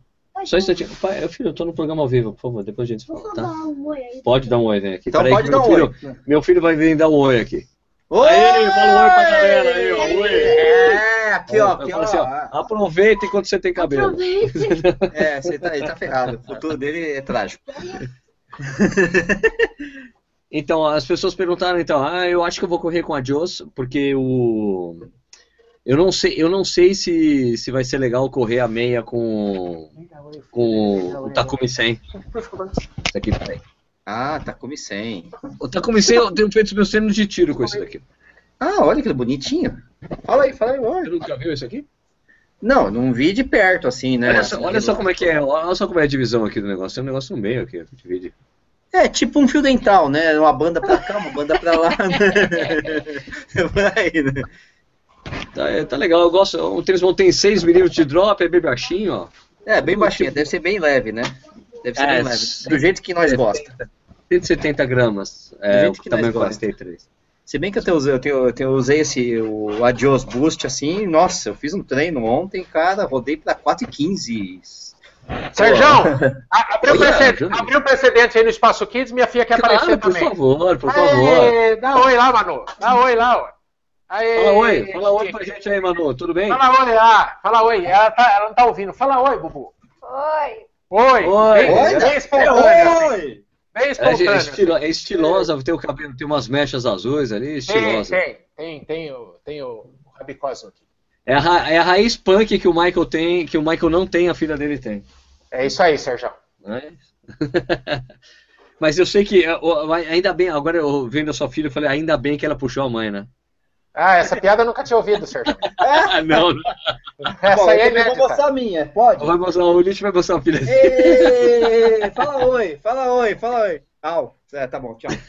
Só um instantinho. Pai, eu, filho, eu tô no programa ao vivo, por favor, depois a gente fala, dar tá? um. Pode dar um oi, né? Aqui. Então Peraí pode dar um filho, oi. Meu filho vai vir dar um oi aqui. Oi! Aí, fala um oi pra galera aí, ó, oi. É, aqui ó, aqui falo ó. assim, ó, aproveita enquanto você tem cabelo. Aproveite. É, você tá, ele tá ferrado, o futuro dele é trágico. Então, as pessoas perguntaram, então, ah, eu acho que eu vou correr com a Jos, porque o. Eu não sei, eu não sei se, se vai ser legal correr a meia com, com o Takumi 100. Isso aqui, peraí. Ah, Takumi 100. O Takumi 100, eu tenho feito meus treinos de tiro com isso daqui. Ah, olha que bonitinho. Fala aí, fala aí, Você nunca viu isso aqui? Não, não vi de perto assim, né? Olha só, olha só como é que é, olha só como é a divisão aqui do negócio. Tem um negócio no meio aqui, divide. É, tipo um fio dental, né? Uma banda pra cá, uma banda pra lá, né? É por aí, né? Tá, é, tá legal, eu gosto. O tênis bom tem 6 milímetros de drop, é bem baixinho, ó. É, bem baixinha, deve ser bem leve, né? Deve ser É, bem leve. Do jeito que nós gosta. 170 gramas. É, o que tamanho gosta. 43. Se bem que eu, tenho, eu, tenho, eu tenho- usei esse, o Adios Boost assim, nossa, eu fiz um treino ontem, cara, rodei pra 4,15. Serjão, abriu, Olha, precedente, Júnior. abriu precedente aí no Espaço Kids, minha filha quer Claro, aparecer por também. favor, por Aê, favor. dá oi lá, Manu. Dá oi lá, ó. Aê, Fala oi, fala oi pra gente aí, Manu, tudo bem? Fala oi lá, fala oi. Ela, tá- ela não tá ouvindo. Fala oi, Bubu. Oi. Oi. Oi. Bem, Oi, bem espontânea. Oi! Bem É, espontânea. é estilo- é estilosa, tem o cabelo, tem umas mechas azuis ali, Tem, estilosa. tem, tem, tem o, tem o aqui. É a, ra- é a raiz punk que o Michael tem, que o Michael não tem, a filha dele tem. É isso aí, Serjão. né? Mas eu sei que, é, ainda bem, agora eu vendo a sua filha, eu falei, ainda bem que ela puxou a mãe, né? Ah, essa piada eu nunca tinha ouvido, Serjão. Ah, não, não. Essa Bom, aí é eu também vou inédita. mostrar a minha, pode? Vai mostrar, o Nietzsche vai mostrar a filha dele. Fala oi, fala oi, fala oi. Au, é, tá bom, tchau.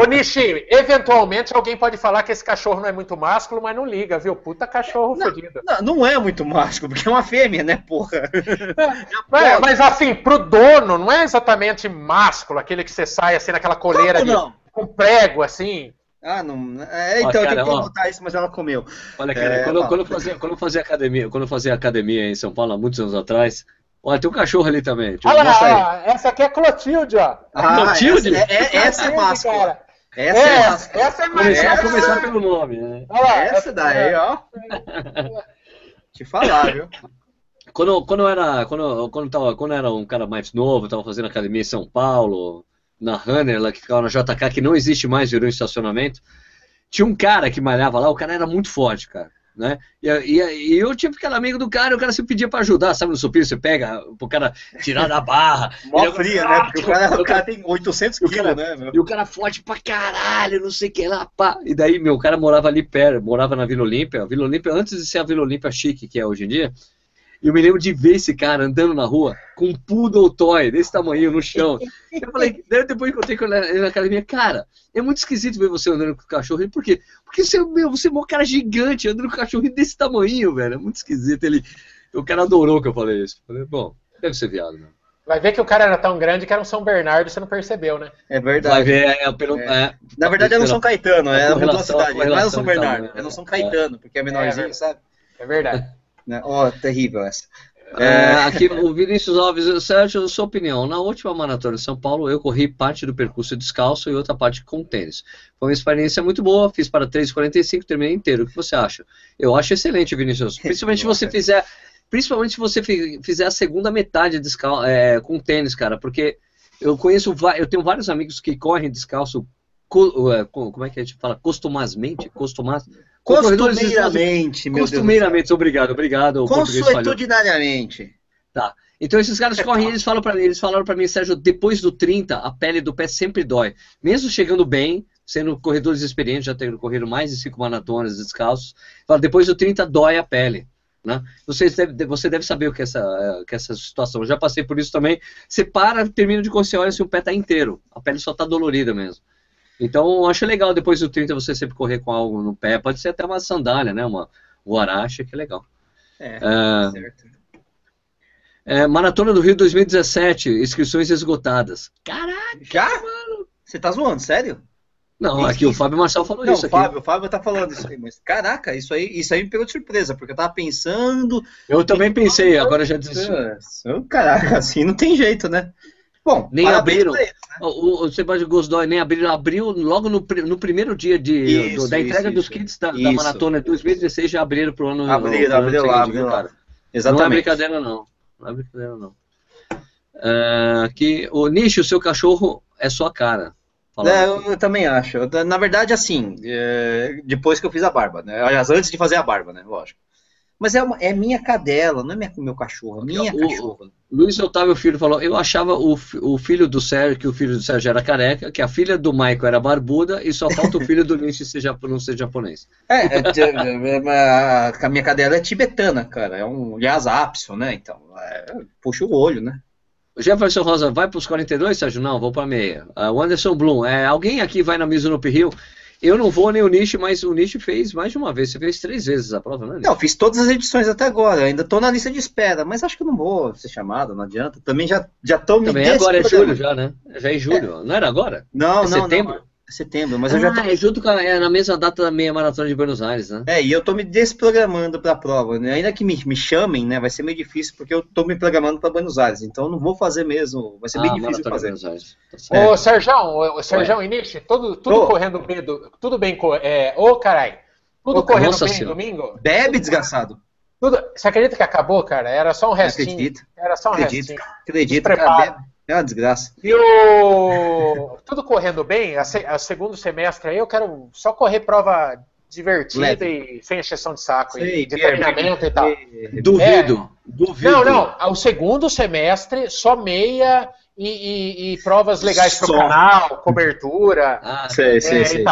Ô, Nishi, eventualmente alguém pode falar que esse cachorro não é muito másculo, mas não liga, viu? Puta cachorro fodido. Não, não é muito mágico, porque é uma fêmea, né, porra? É, mas assim, pro dono, não é exatamente másculo, aquele que você sai assim naquela coleira de- não? com prego, assim. Ah, não. É, então, Ó, eu cara, tenho que isso, mas ela comeu. Olha, cara, É, quando, quando, eu fazia, quando eu fazia academia, quando eu fazia academia em São Paulo há muitos anos atrás, olha, tem um cachorro ali também. Olha lá, essa aqui é Clotilde, ó. Ah, Clotilde? essa, é, é- essa é máscula. cara. Essa é máscula. essa é Começar, essa- começar pelo nome, né? Olha lá, Essa daí, ó. Te falar, viu? Quando, quando eu era, quando, eu- quando, tava, quando eu era um cara mais novo, eu tava fazendo academia em São Paulo, na Runner, lá que ficava na JK, que não existe mais, virou um estacionamento. Tinha um cara que malhava lá, o cara era muito forte, cara. Né? E, e, e eu tive aquele amigo do cara, e o cara sempre pedia pra ajudar, sabe? No supino você pega pro cara tirar da barra. Mó Ele- fria, né? Porque o cara, o cara tem 800 o cara- quilos, né, meu? E o cara forte pra caralho, não sei o que lá, pá. E daí, meu, o cara morava ali perto, morava na Vila Olímpia. A Vila Olímpia, antes de ser a Vila Olímpia chique que é hoje em dia. E eu me lembro de ver esse cara andando na rua com um poodle toy desse tamanho no chão. Eu falei, daí depois encontrei com ele na academia, cara, é muito esquisito ver você andando com o cachorro. Ele, Por quê? Porque você, meu, você é um cara gigante andando com um cachorro desse tamanho, velho. É muito esquisito. Ele, o cara adorou que eu falei isso. Eu falei, bom, deve ser viado, né? Vai ver que o cara era tão grande que era um São Bernardo e você não percebeu, né? É Vai verdade. ver, é, pelo, é, Na verdade, é no São Caetano, é a cidade. Não é correlação São de Bernardo, tamanho, é né? São Caetano, porque é menorzinho, É, sabe? É verdade. Né? Ó, terrível essa. É, aqui o Vinícius Alves, Sérgio, sua opinião. Na última maratona de São Paulo, eu corri parte do percurso descalço e outra parte com tênis. Foi uma experiência muito boa, fiz para 3,45, terminei inteiro. O que você acha? Eu acho excelente, Vinícius. Principalmente se você fizer. Principalmente se você fi- fizer a segunda metade descal é, com tênis, cara, porque eu conheço, eu tenho vários amigos que correm descalço, é, como é que a gente fala? Costumazmente? Costumaz, Costumeiramente, meu. Costumeiramente, obrigado, obrigado. Consuetudinariamente. Então esses caras correm, eles falam para mim, eles falaram para mim, Sérgio, depois do 30, a pele do pé sempre dói. Mesmo chegando bem, sendo corredores experientes, já tendo corrido mais de cinco maratonas descalços, fala, depois do 30 dói a pele. Né? Você, deve, você deve saber o que é essa, que é essa situação. Eu já passei por isso também. Você para, termina de correr, olha se o pé está inteiro. A pele só está dolorida mesmo. Então, eu acho legal depois do 30 você sempre correr com algo no pé. Pode ser até uma sandália, né? Uma guaracha, que é legal. É, Ah, certo. É, Maratona do Rio 2017, inscrições esgotadas. Caraca! Já? Você tá zoando, sério? Não, aqui o. Fábio Marçal falou Não, isso o aqui. Fábio, o Fábio tá falando isso aí, mas caraca, isso aí, isso aí me pegou de surpresa, porque eu tava pensando. Eu também pensei, agora já desisti. Caraca, assim não tem jeito, né? Bom, Nem abriram. pra ele. O, o Sebastião Gosdói nem abriu, abriu logo no, no primeiro dia de, Isso, do- da entrega isso, dos isso. kits da, da maratona de 2016, já abriram pro ano Abriram, abriram lá, abriram viu, lá. cara? Não é Exatamente. brincadeira, não. Não é brincadeira, não. É, aqui, o Nishi, o seu cachorro é sua cara. É, eu, também acho. Na verdade, assim, é, depois que eu fiz a barba, né? Aliás, antes de fazer a barba, né? Lógico. Mas é, uma- é minha cadela, não é minha, meu cachorro, é minha O- cachorra. Luiz Otávio Filho falou: Eu achava o, o filho do Sérgio, que o filho do Sérgio era careca, que a filha do Michael era barbuda e só falta o filho do Nishi seja, não ser japonês. É, é, é, é, a minha cadela é tibetana, cara. É um Yazapson, né? Então, é, puxa o olho, né? Jefferson Rosa vai para os 42, Sérgio? Não, vou para meia. Ah, o Anderson Bloom, é, alguém aqui vai na Mizuno Hill? Eu não vou nem o Nishi, mas o Nishi fez mais de uma vez. Você fez três vezes a prova, né? Nishi? Não, fiz todas as edições até agora, ainda tô na lista de espera, mas acho que eu não vou ser chamado, não adianta. Também já, já tô me Também agora é julho já, né? Já é julho. Não era agora? Não, É não, setembro? não. Setembro, mas eu já tô. Ah, é junto com a, é na mesma data da meia maratona de Buenos Aires, né? É, e eu tô me desprogramando pra prova, né? Ainda que me, me chamem, né? Vai ser meio difícil, porque eu tô me programando pra Buenos Aires, então eu não vou fazer mesmo. Vai ser bem ah, difícil maratona de fazer. Buenos Aires. Tá. Ô, Serjão, Serjão e Nishi, tudo, tudo Ô. correndo bem, do- tudo bem, é, ô carai, tudo Ô, correndo bem senhora. domingo? Bebe, desgraçado. Tudo, você acredita que acabou, cara? Era só um restinho. Acredito. Era só um Acredito. restinho. Acredito, cara. Bebe. É uma desgraça. E o. Tudo correndo bem, a, se- a segundo semestre aí eu quero só correr prova divertida Leve. e sem exceção de saco, Sei, e de treinamento e tal. Duvido, duvido. Não, não, ao segundo semestre, só meia e, e- e provas legais pro Só. canal, cobertura. Ah, Sei, É, sei, sei.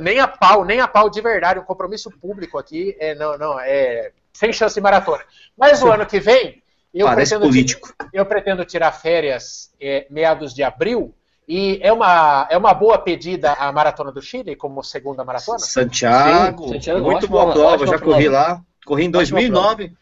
Nem a pau, nem a pau de verdade, um compromisso público aqui, é, não, não, é sem chance de maratona. Mas o ano que vem, eu Parece pretendo, político. eu pretendo tirar férias é, meados de abril, e é uma, é uma boa pedida a Maratona do Chile como segunda maratona? Santiago, Sim, Santiago, muito boa prova, já corri prova. lá. Corri em 2009.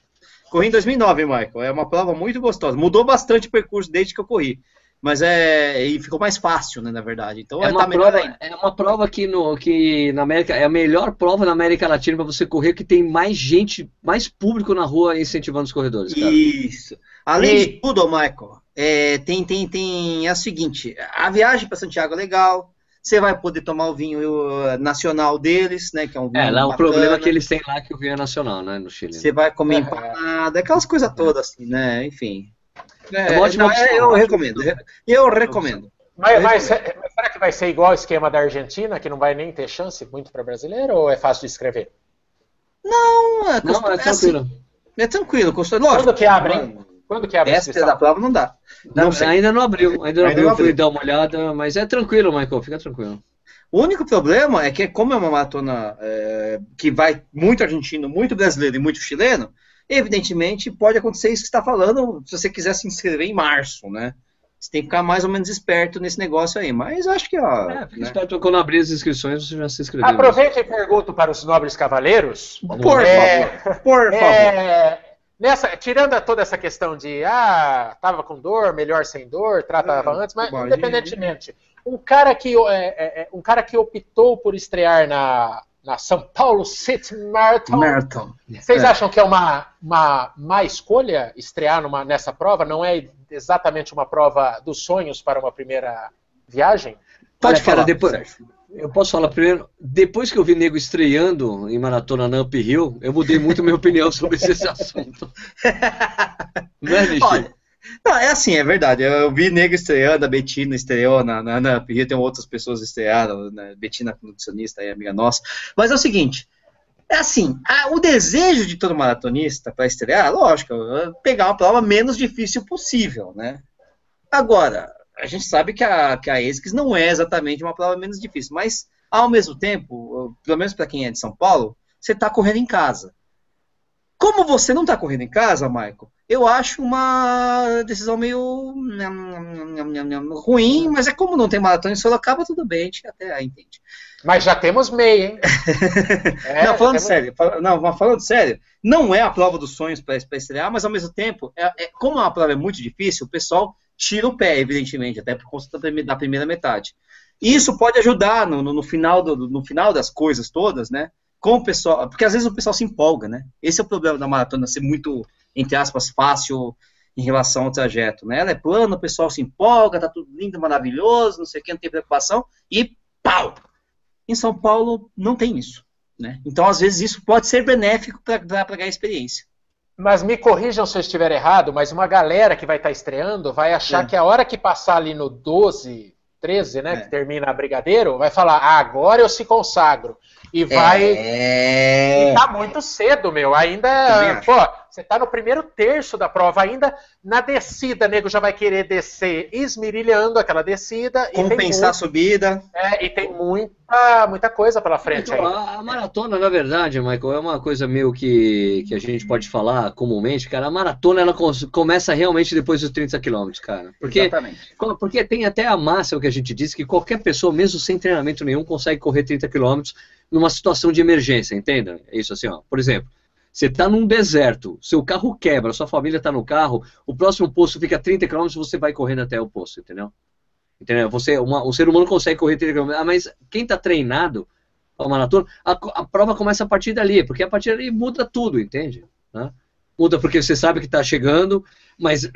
Corri em 2009, Michael. É uma prova muito gostosa. Mudou bastante o percurso desde que eu corri. Mas é. E ficou mais fácil, né, na verdade. Então É é, uma, tá prova, é uma prova que, no, que na América é a melhor prova na América Latina para você correr, que tem mais gente, mais público na rua incentivando os corredores, cara. Isso. Além E- de tudo, Michael, é, tem, tem, tem é o seguinte: a viagem para Santiago é legal. Você vai poder tomar o vinho uh, nacional deles, né? Que é um vinho É, lá o problema é que eles têm lá que o vinho é nacional, né, no Chile. Você vai comer É. empanada, aquelas coisas todas, assim, né? Enfim. É, uma ótima não, é, opção, eu recomendo. Eu recomendo. Mas, mas, mas será que vai ser igual o esquema da Argentina, que não vai nem ter chance muito para brasileiro, ou é fácil de escrever? Não, é, Não, custo- é assim, tranquilo. é tranquilo, custa lógico. Quando que abre, hein? Quando que abre Essa inscrição? da prova não dá. Não Não, ainda não abriu, ainda não Ainda abriu, não fui abriu. dar uma olhada, mas é tranquilo, Michael, fica tranquilo. O único problema é que, como é uma maratona é, que vai muito argentino, muito brasileiro e muito chileno, evidentemente pode acontecer isso que você está falando se você quiser se inscrever em março, né? Você tem que ficar mais ou menos esperto nesse negócio aí. Mas acho que, ó. É, fica né? esperto quando abrir as inscrições, você já se inscreveu. Aproveita e pergunto para os nobres cavaleiros. Por É, favor, por favor. É, nessa, tirando toda essa questão de ah, tava com dor, melhor sem dor, tratava Ah, antes, mas independentemente, um cara que é, é, é, um cara que optou por estrear na, na São Paulo City Marathon, Marathon. vocês É. acham que é uma, uma má escolha estrear numa, nessa prova? Não é exatamente uma prova dos sonhos para uma primeira viagem? Pode Olha, cara, falar. depois- Sérgio. Eu posso falar primeiro, depois que eu vi nego estreando em maratona na Uphill, eu mudei muito minha opinião sobre esse assunto. Não é? Olha, não, é assim, é verdade. Eu, eu vi nego estreando, a Betina estreou na, na, na Rio, tem outras pessoas estrearam, né? Betina nutricionista aí, amiga nossa. Mas é o seguinte, é assim, a- o desejo de todo maratonista para estrear, lógico, é pegar uma prova menos difícil possível, né? Agora, a gente sabe que a, que a ASICS não é exatamente uma prova menos difícil, mas ao mesmo tempo, pelo menos para quem é de São Paulo, você está correndo em casa. Como você não está correndo em casa, Michael, eu acho uma decisão meio ruim, mas é como não tem maratona em Sorocaba, tudo bem, a gente até entende. Mas já temos meia, hein? É, não, falando sério, não, mas falando sério, não é a prova dos sonhos para estrear, mas ao mesmo tempo, é, é, como a prova é muito difícil, o pessoal tira o pé, evidentemente, até por conta da primeira metade. E isso pode ajudar no, no, no final do, no final das coisas todas, né? Com o pessoal, porque às vezes o pessoal se empolga, né? Esse é o problema da maratona ser muito, entre aspas, fácil em relação ao trajeto, né? Ela é plana, o pessoal se empolga, tá tudo lindo, maravilhoso, não sei o que, não tem preocupação, e pau! Em São Paulo não tem isso, né? Então, às vezes, isso pode ser benéfico para ganhar experiência. Mas me corrijam se eu estiver errado, mas uma galera que vai estar tá estreando vai achar é. que a hora que passar ali no 12, 13, né, é. que termina Brigadeiro, vai falar, ah, agora eu se consagro. E vai. É... E tá muito cedo, meu. Ainda. Pô, você tá no primeiro terço da prova, ainda na descida, nego já vai querer descer esmirilhando aquela descida. Compensar a subida. É, e tem muita, muita coisa pela frente então, a, a, maratona, na verdade, Michael, é uma coisa meio que, que a gente pode falar comumente, cara. A maratona ela começa realmente depois dos 30 quilômetros, cara. Porque, Exatamente. Porque tem até a máxima que a gente disse que qualquer pessoa, mesmo sem treinamento nenhum, consegue correr 30 quilômetros numa situação de emergência, entenda? É isso assim, ó. Por exemplo, você está num deserto, seu carro quebra, sua família está no carro, o próximo posto fica a 30 km, você vai correndo até o posto, entendeu? Entendeu? Você, uma, o ser humano consegue correr 30 km, ah, mas quem está treinado para maratona, a, a, prova começa a partir dali, porque a partir dali muda tudo, entende? Né? Muda porque você sabe que está chegando, mas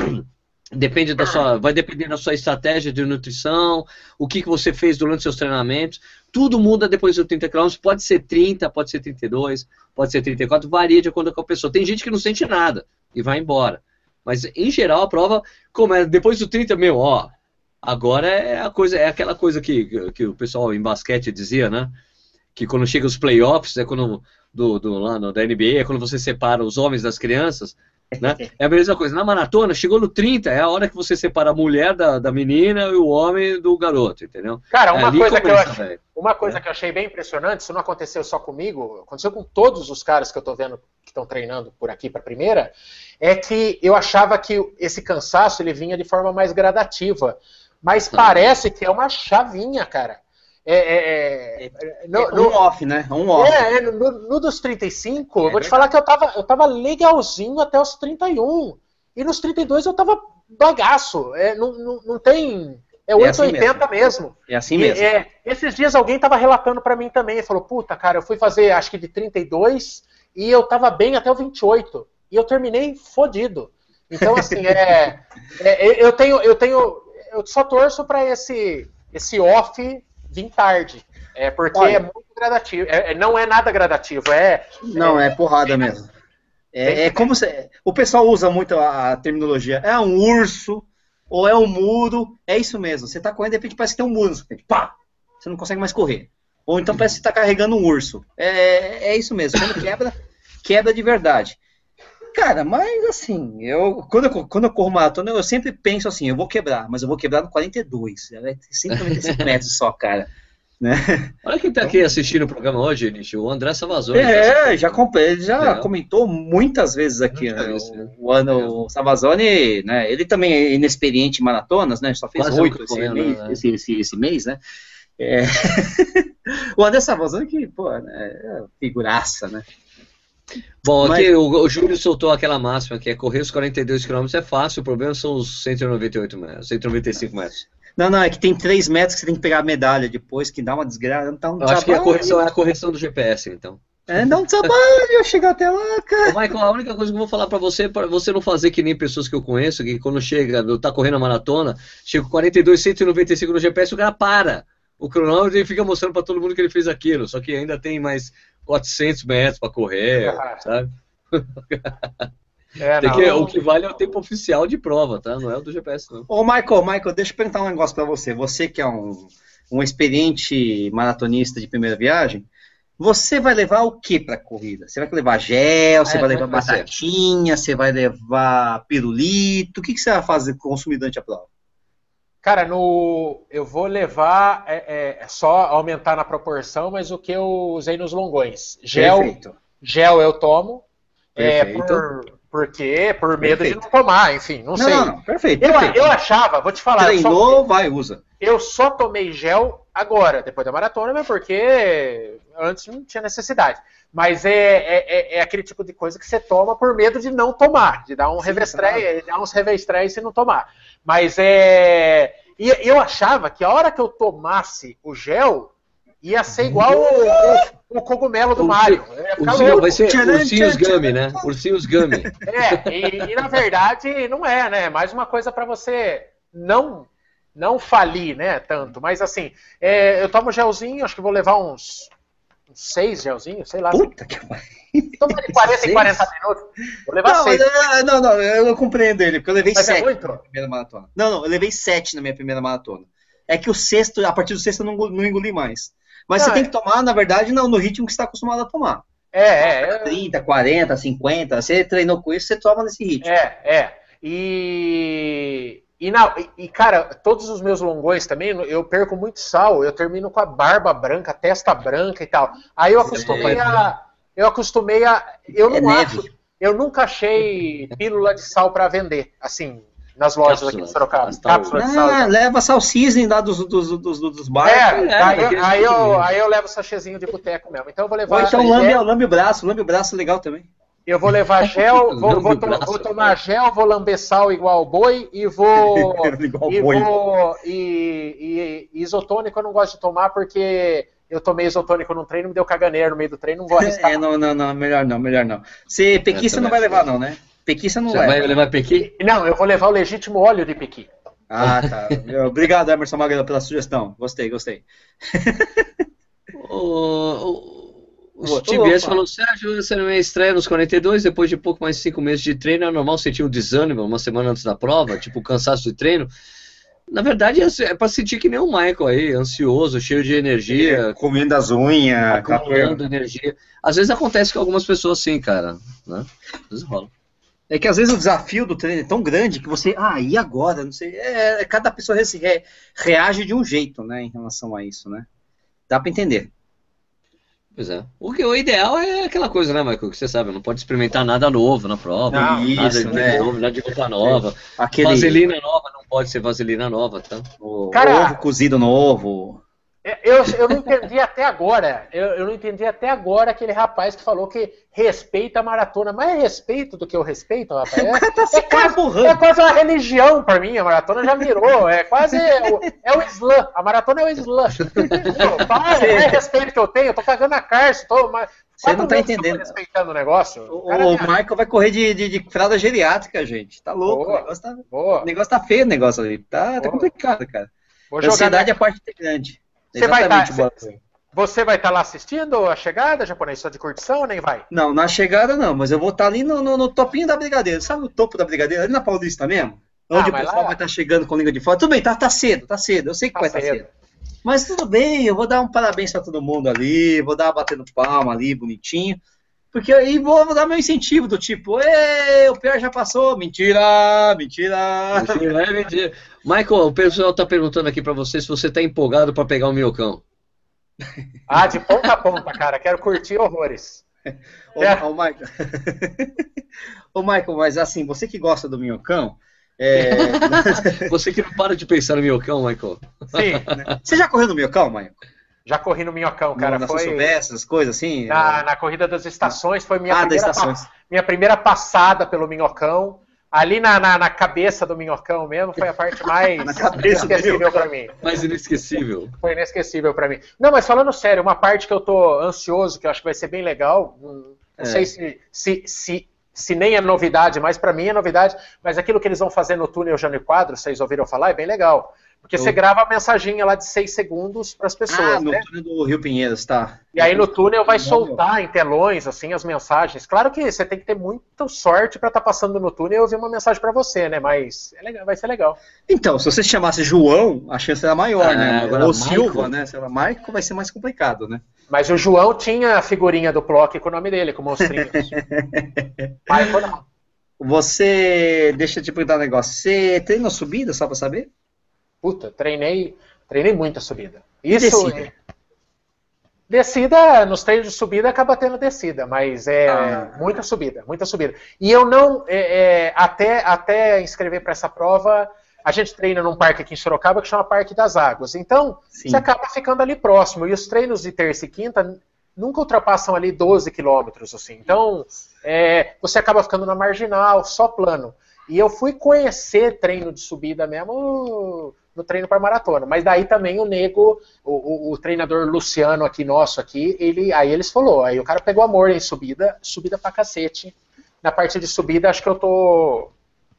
Depende da sua, vai depender da sua estratégia de nutrição, o que, que você fez durante seus treinamentos. Tudo muda depois dos 30 km. Pode ser 30, pode ser 32, pode ser 34, varia de acordo com a pessoa. Tem gente que não sente nada e vai embora. Mas em geral a prova, como é, depois do 30, meu, ó, agora é a coisa, é aquela coisa que, que o pessoal em basquete dizia, né? Que quando chega os playoffs, é quando do, do lá no, da NBA, é quando você separa os homens das crianças né? É a mesma coisa. Na maratona, chegou no 30, é a hora que você separa a mulher da, da menina e o homem do garoto, entendeu? Cara, uma, coisa, começa, que eu achei, uma coisa é. que eu achei bem impressionante, isso não aconteceu só comigo, aconteceu com todos os caras que eu tô vendo que estão treinando por aqui para a primeira, é que eu achava que esse cansaço ele vinha de forma mais gradativa. Mas parece que é uma chavinha, cara. É, é, é, é, no, é um no, off, né? Um off. É, é no, no, dos 35, eu vou te falar que eu tava, eu tava legalzinho até os 31. E nos 32 eu tava bagaço. É, não, não, não tem. É 880 assim mesmo. mesmo. É assim mesmo. E, esses dias alguém tava relatando para mim também. Ele falou: Puta, cara, eu fui fazer acho que de 32 e eu tava bem até o 28. E eu terminei fodido. Então, assim, é, eu tenho. Eu tenho. Eu só torço para esse, esse off vir tarde. É porque Olha, é muito gradativo. É, é, não é nada gradativo, é. Não, é, é porrada mesmo. É, é como se. O pessoal usa muito a terminologia. É um urso, ou é um muro. É isso mesmo. Você tá correndo, de repente parece que tem um muro. Pá! Você não consegue mais correr. Ou então parece que você tá carregando um urso. É, é isso mesmo. Quando quebra, quebra de verdade. Cara, mas assim, eu quando, eu quando eu corro maratona, eu sempre penso assim, eu vou quebrar, mas eu vou quebrar no 42. É 195 metros só, cara. Né? Olha quem tá aqui assistindo o programa hoje, Nish, o André Savazone. É, tá já, comprei, ele já é. comentou muitas vezes aqui, né? O, o, ano, o Savazone, né? Ele também é inexperiente em maratonas, né? Só fez oito esse, mês, né? esse, esse, esse mês, né? É... o André Savazone que, pô, né, é figuraça, né? Bom, Mas... aqui o, o Júlio soltou aquela máxima que é correr os 42 km é fácil, o problema são os 198 metros, 195 metros. Não, não, é que tem 3 metros que você tem que pegar a medalha depois, que dá uma desgraça. Então, Eu acho que a correção é a correção do GPS, então. É, dá um trabalho chegar até lá, cara. Ô, Michael, a única coisa que eu vou falar pra você, para você não fazer que nem pessoas que eu conheço, que quando chega, tá correndo a maratona, chega com 42, 195 no GPS, o cara para o cronômetro e fica mostrando para todo mundo que ele fez aquilo. Só que ainda tem mais 400 metros para correr, ah. sabe? É, que, o que vale é o tempo oficial de prova, tá? Não é o do GPS, não. Ô, Michael, Michael, deixa eu perguntar um negócio para você. Você que é um, um experiente maratonista de primeira viagem, você vai levar o que para a corrida? Você vai levar gel, você é, vai levar batatinha, você vai levar pirulito? O que, que você vai fazer consumir durante a prova? Cara, no, eu vou levar, é, é, é, só aumentar na proporção, mas o que eu usei nos longões. Gel, Perfeito. gel eu tomo, É, Perfeito. por, por quê? Por medo Perfeito. de não tomar, enfim, não, Não, sei. não, não, perfeito. Eu, perfeito. eu achava, vou te falar, eu só, Treinou, vai, usa. eu só tomei gel agora, depois da maratona, mas porque antes não tinha necessidade. Mas é, é, é- é aquele tipo de coisa que você toma por medo de não tomar, de dar um revestré, dar uns revestrés e não tomar. Mas é. E eu achava que a hora que eu tomasse o gel, ia ser igual o, o- o cogumelo do O Mario. Eu ia ficar Ursinho, louco. vai ser Tcharam, Ursinhos tcharam, Gummy, né? Ursinhos Gummy. É, e, e na verdade não é, né? É mais uma coisa para você não não falir, né? Tanto. Mas assim, é, eu tomo gelzinho, acho que vou levar uns, uns seis gelzinhos, sei lá. Puta que pariu. Toma de 40 em Seis? 40 minutos. Vou levar Não, seis. mas, é, não, não, eu não compreendo ele, porque eu levei Mas é sete muito? na minha primeira maratona. Não, não, eu levei sete na minha primeira maratona. É que o sexto, a partir do sexto eu não, não engoli mais. Mas Não, você tem é- que tomar, na verdade, não, no ritmo que você está acostumado a tomar. É, é, é, 30, 40, 50, você treinou com isso, você toma nesse ritmo. é, é. E, e, na, e, cara, todos os meus longões também, eu perco muito sal, eu termino com a barba branca, testa branca e tal. Aí eu acostumei a. Eu acostumei a. Eu É não neve. acho. Eu nunca achei pílula de sal para vender, assim, nas lojas aqui em Cápsulas. Sorocaba. Cápsula de sal. Ah, leva sal cisne lá dos, dos, dos, dos barcos. É, é, aí, daquele aí eu, aí eu levo sachêzinho de boteco mesmo. Então eu vou Ou levar. então gel, lambe, lambe o braço, lambe o braço legal também. Eu vou levar gel, vou, vou to- braço, vou tomar gel, vou lamber sal igual boi e vou. Igual e, boi. vou e, e- e isotônico eu não gosto de tomar porque eu tomei isotônico num treino, me deu caganeira no meio do treino, não vou arriscar. É, não, não, não, melhor não, melhor não. Você, pequi você Essa não vai levar não, né? Pequi você não Você leva. vai levar Pequi? Não, eu vou levar o legítimo óleo de piqui. Ah, tá. Obrigado, Emerson Magalhães, pela sugestão. Gostei, gostei. O, o, o. Steve falou, Sérgio, essa é a minha estreia nos 42, depois de pouco mais de 5 meses de treino, é normal sentir um desânimo uma semana antes da prova, tipo cansaço de treino. Na verdade, é é pra sentir que nem o Michael aí, ansioso, cheio de energia, Comendo as unhas, acumulando energia. Às vezes acontece com algumas pessoas sim, cara. Né? Às vezes rola. É que às vezes o desafio do treino é tão grande que você, ah, e agora? Não sei. É, cada pessoa re- re- reage de um jeito, né, em relação a isso, né? Dá pra entender. Pois é. O, que, o ideal é aquela coisa, né, Michael? Que você sabe, não pode experimentar nada novo na prova. Não, nada isso, de né? novo, nada de roupa nova. Aquele Vaselina nova não pode ser vaselina nova, tá? o Cara- ovo cozido novo. É, Eu, eu não entendi até agora. Eu, eu não entendi até agora aquele rapaz que falou que respeita a maratona. Mais respeito do que eu respeito, rapaz. É, Tá se é quase, é quase uma religião pra mim. A maratona já virou. É quase. o- É o Islã. A maratona é o Islã. Para, não é respeito que eu tenho. Eu tô cagando a carça. Tô, mas, Você não tá entendendo. respeitando o negócio. O, cara o Michael vai correr de, de, de fralda geriátrica, gente. Tá louco. Boa. O negócio tá, o negócio tá feio, o negócio ali. Tá, tá complicado, cara. vou A jogar ansiedade é parte grande. Você vai tá-. Você vai estar lá assistindo a chegada, japonês? Só de curtição ou nem vai? Não, na chegada não, mas eu vou estar ali no, no, no topinho da Brigadeira. Sabe o topo da Brigadeira? Ali na Paulista mesmo? Ah, Onde o mas pessoal lá- vai estar chegando com língua de fora. Tudo bem, tá, tá cedo, tá cedo. Eu sei que Tá vai estar cedo. cedo. Mas tudo bem, eu vou dar um parabéns pra todo mundo ali, vou dar uma batendo palma ali, bonitinho. Porque aí vou, vou dar meu incentivo do tipo, Ê, o pior já passou, mentira, mentira. Mentira, é mentira. Michael, o pessoal tá perguntando aqui pra você se você tá empolgado pra pegar o minhocão. Ah, de ponta a ponta, cara. Quero curtir horrores. Ô, É. ô, Michael. ô, Michael, mas assim, você que gosta do minhocão, é, Você que não para de pensar no minhocão, Michael. Sim, você já correu no minhocão, Michael? já corri no minhocão, cara. na foi Silvestre, essas coisas assim? na, na corrida das estações, foi minha, ah, das primeira, estações. pa- minha primeira passada pelo minhocão. Ali na, na, na cabeça do minhocão mesmo, foi a parte mais inesquecível pra mim. Mais inesquecível. Foi inesquecível pra mim. Não, mas falando sério, uma parte que eu tô ansioso, que eu acho que vai ser bem legal, hum, não É. sei se, se, se, se nem é novidade, mas pra mim é novidade, mas aquilo que eles vão fazer no túnel Jânio Quadro, vocês ouviram falar, é bem legal. Porque você grava a mensaginha lá de seis segundos pras pessoas, Ah, no né? túnel do Rio Pinheiros, tá. E aí no túnel vai soltar em telões, assim, as mensagens. Claro que você tem que ter muita sorte pra estar passando no túnel e ouvir uma mensagem pra você, né? Mas é legal, vai ser legal. Então, se você se chamasse João, a chance era maior, Ah, né? agora Ou Michael. Silva, né? Se ela Michael vai ser mais complicado, né? Mas o João tinha a figurinha do Plock com o nome dele, com monstrinhos. Michael não. Você. Deixa eu te perguntar um negócio. Você treina subida, só pra saber? Puta, treinei, treinei muita subida. Isso. descida? Descida, nos treinos de subida acaba tendo descida, mas é Ah. muita subida, muita subida. E eu não, é, é, até, até inscrever para essa prova, a gente treina num parque aqui em Sorocaba que chama Parque das Águas. Então, Sim. você acaba ficando ali próximo. E os treinos de terça e quinta nunca ultrapassam ali 12 quilômetros, assim. Então, é, você acaba ficando na marginal, só plano. E eu fui conhecer treino de subida mesmo no treino para maratona. Mas daí também o nego, o, o- o treinador Luciano aqui nosso aqui, ele, aí eles falou, aí o cara pegou amor em subida, subida pra cacete. Na parte de subida, acho que eu tô.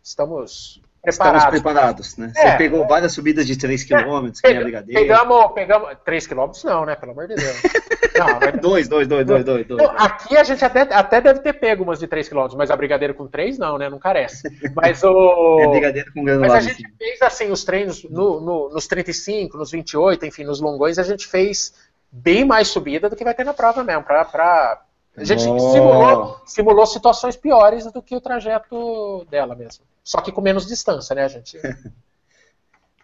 Estamos Estamos preparados. preparados, né? É. Você pegou várias subidas de 3 km, que é brigadeiro. pegamos, pegamos. 3 quilômetros não, né? Pelo amor de Deus. Não, mas Dois, dois, dois, dois, dois, dois. Aqui a gente até, até deve ter pego umas de 3 km, mas a brigadeiro com 3 não, né? Não carece. Mas o. É brigadeiro com Mas a granulado gente fez assim os treinos no- no- nos 35, nos 28, enfim, nos longões, a gente fez bem mais subida do que vai ter na prova mesmo. Pra... A gente Oh. simulou, simulou situações piores do que o trajeto dela mesmo. Só que com menos distância, né, gente?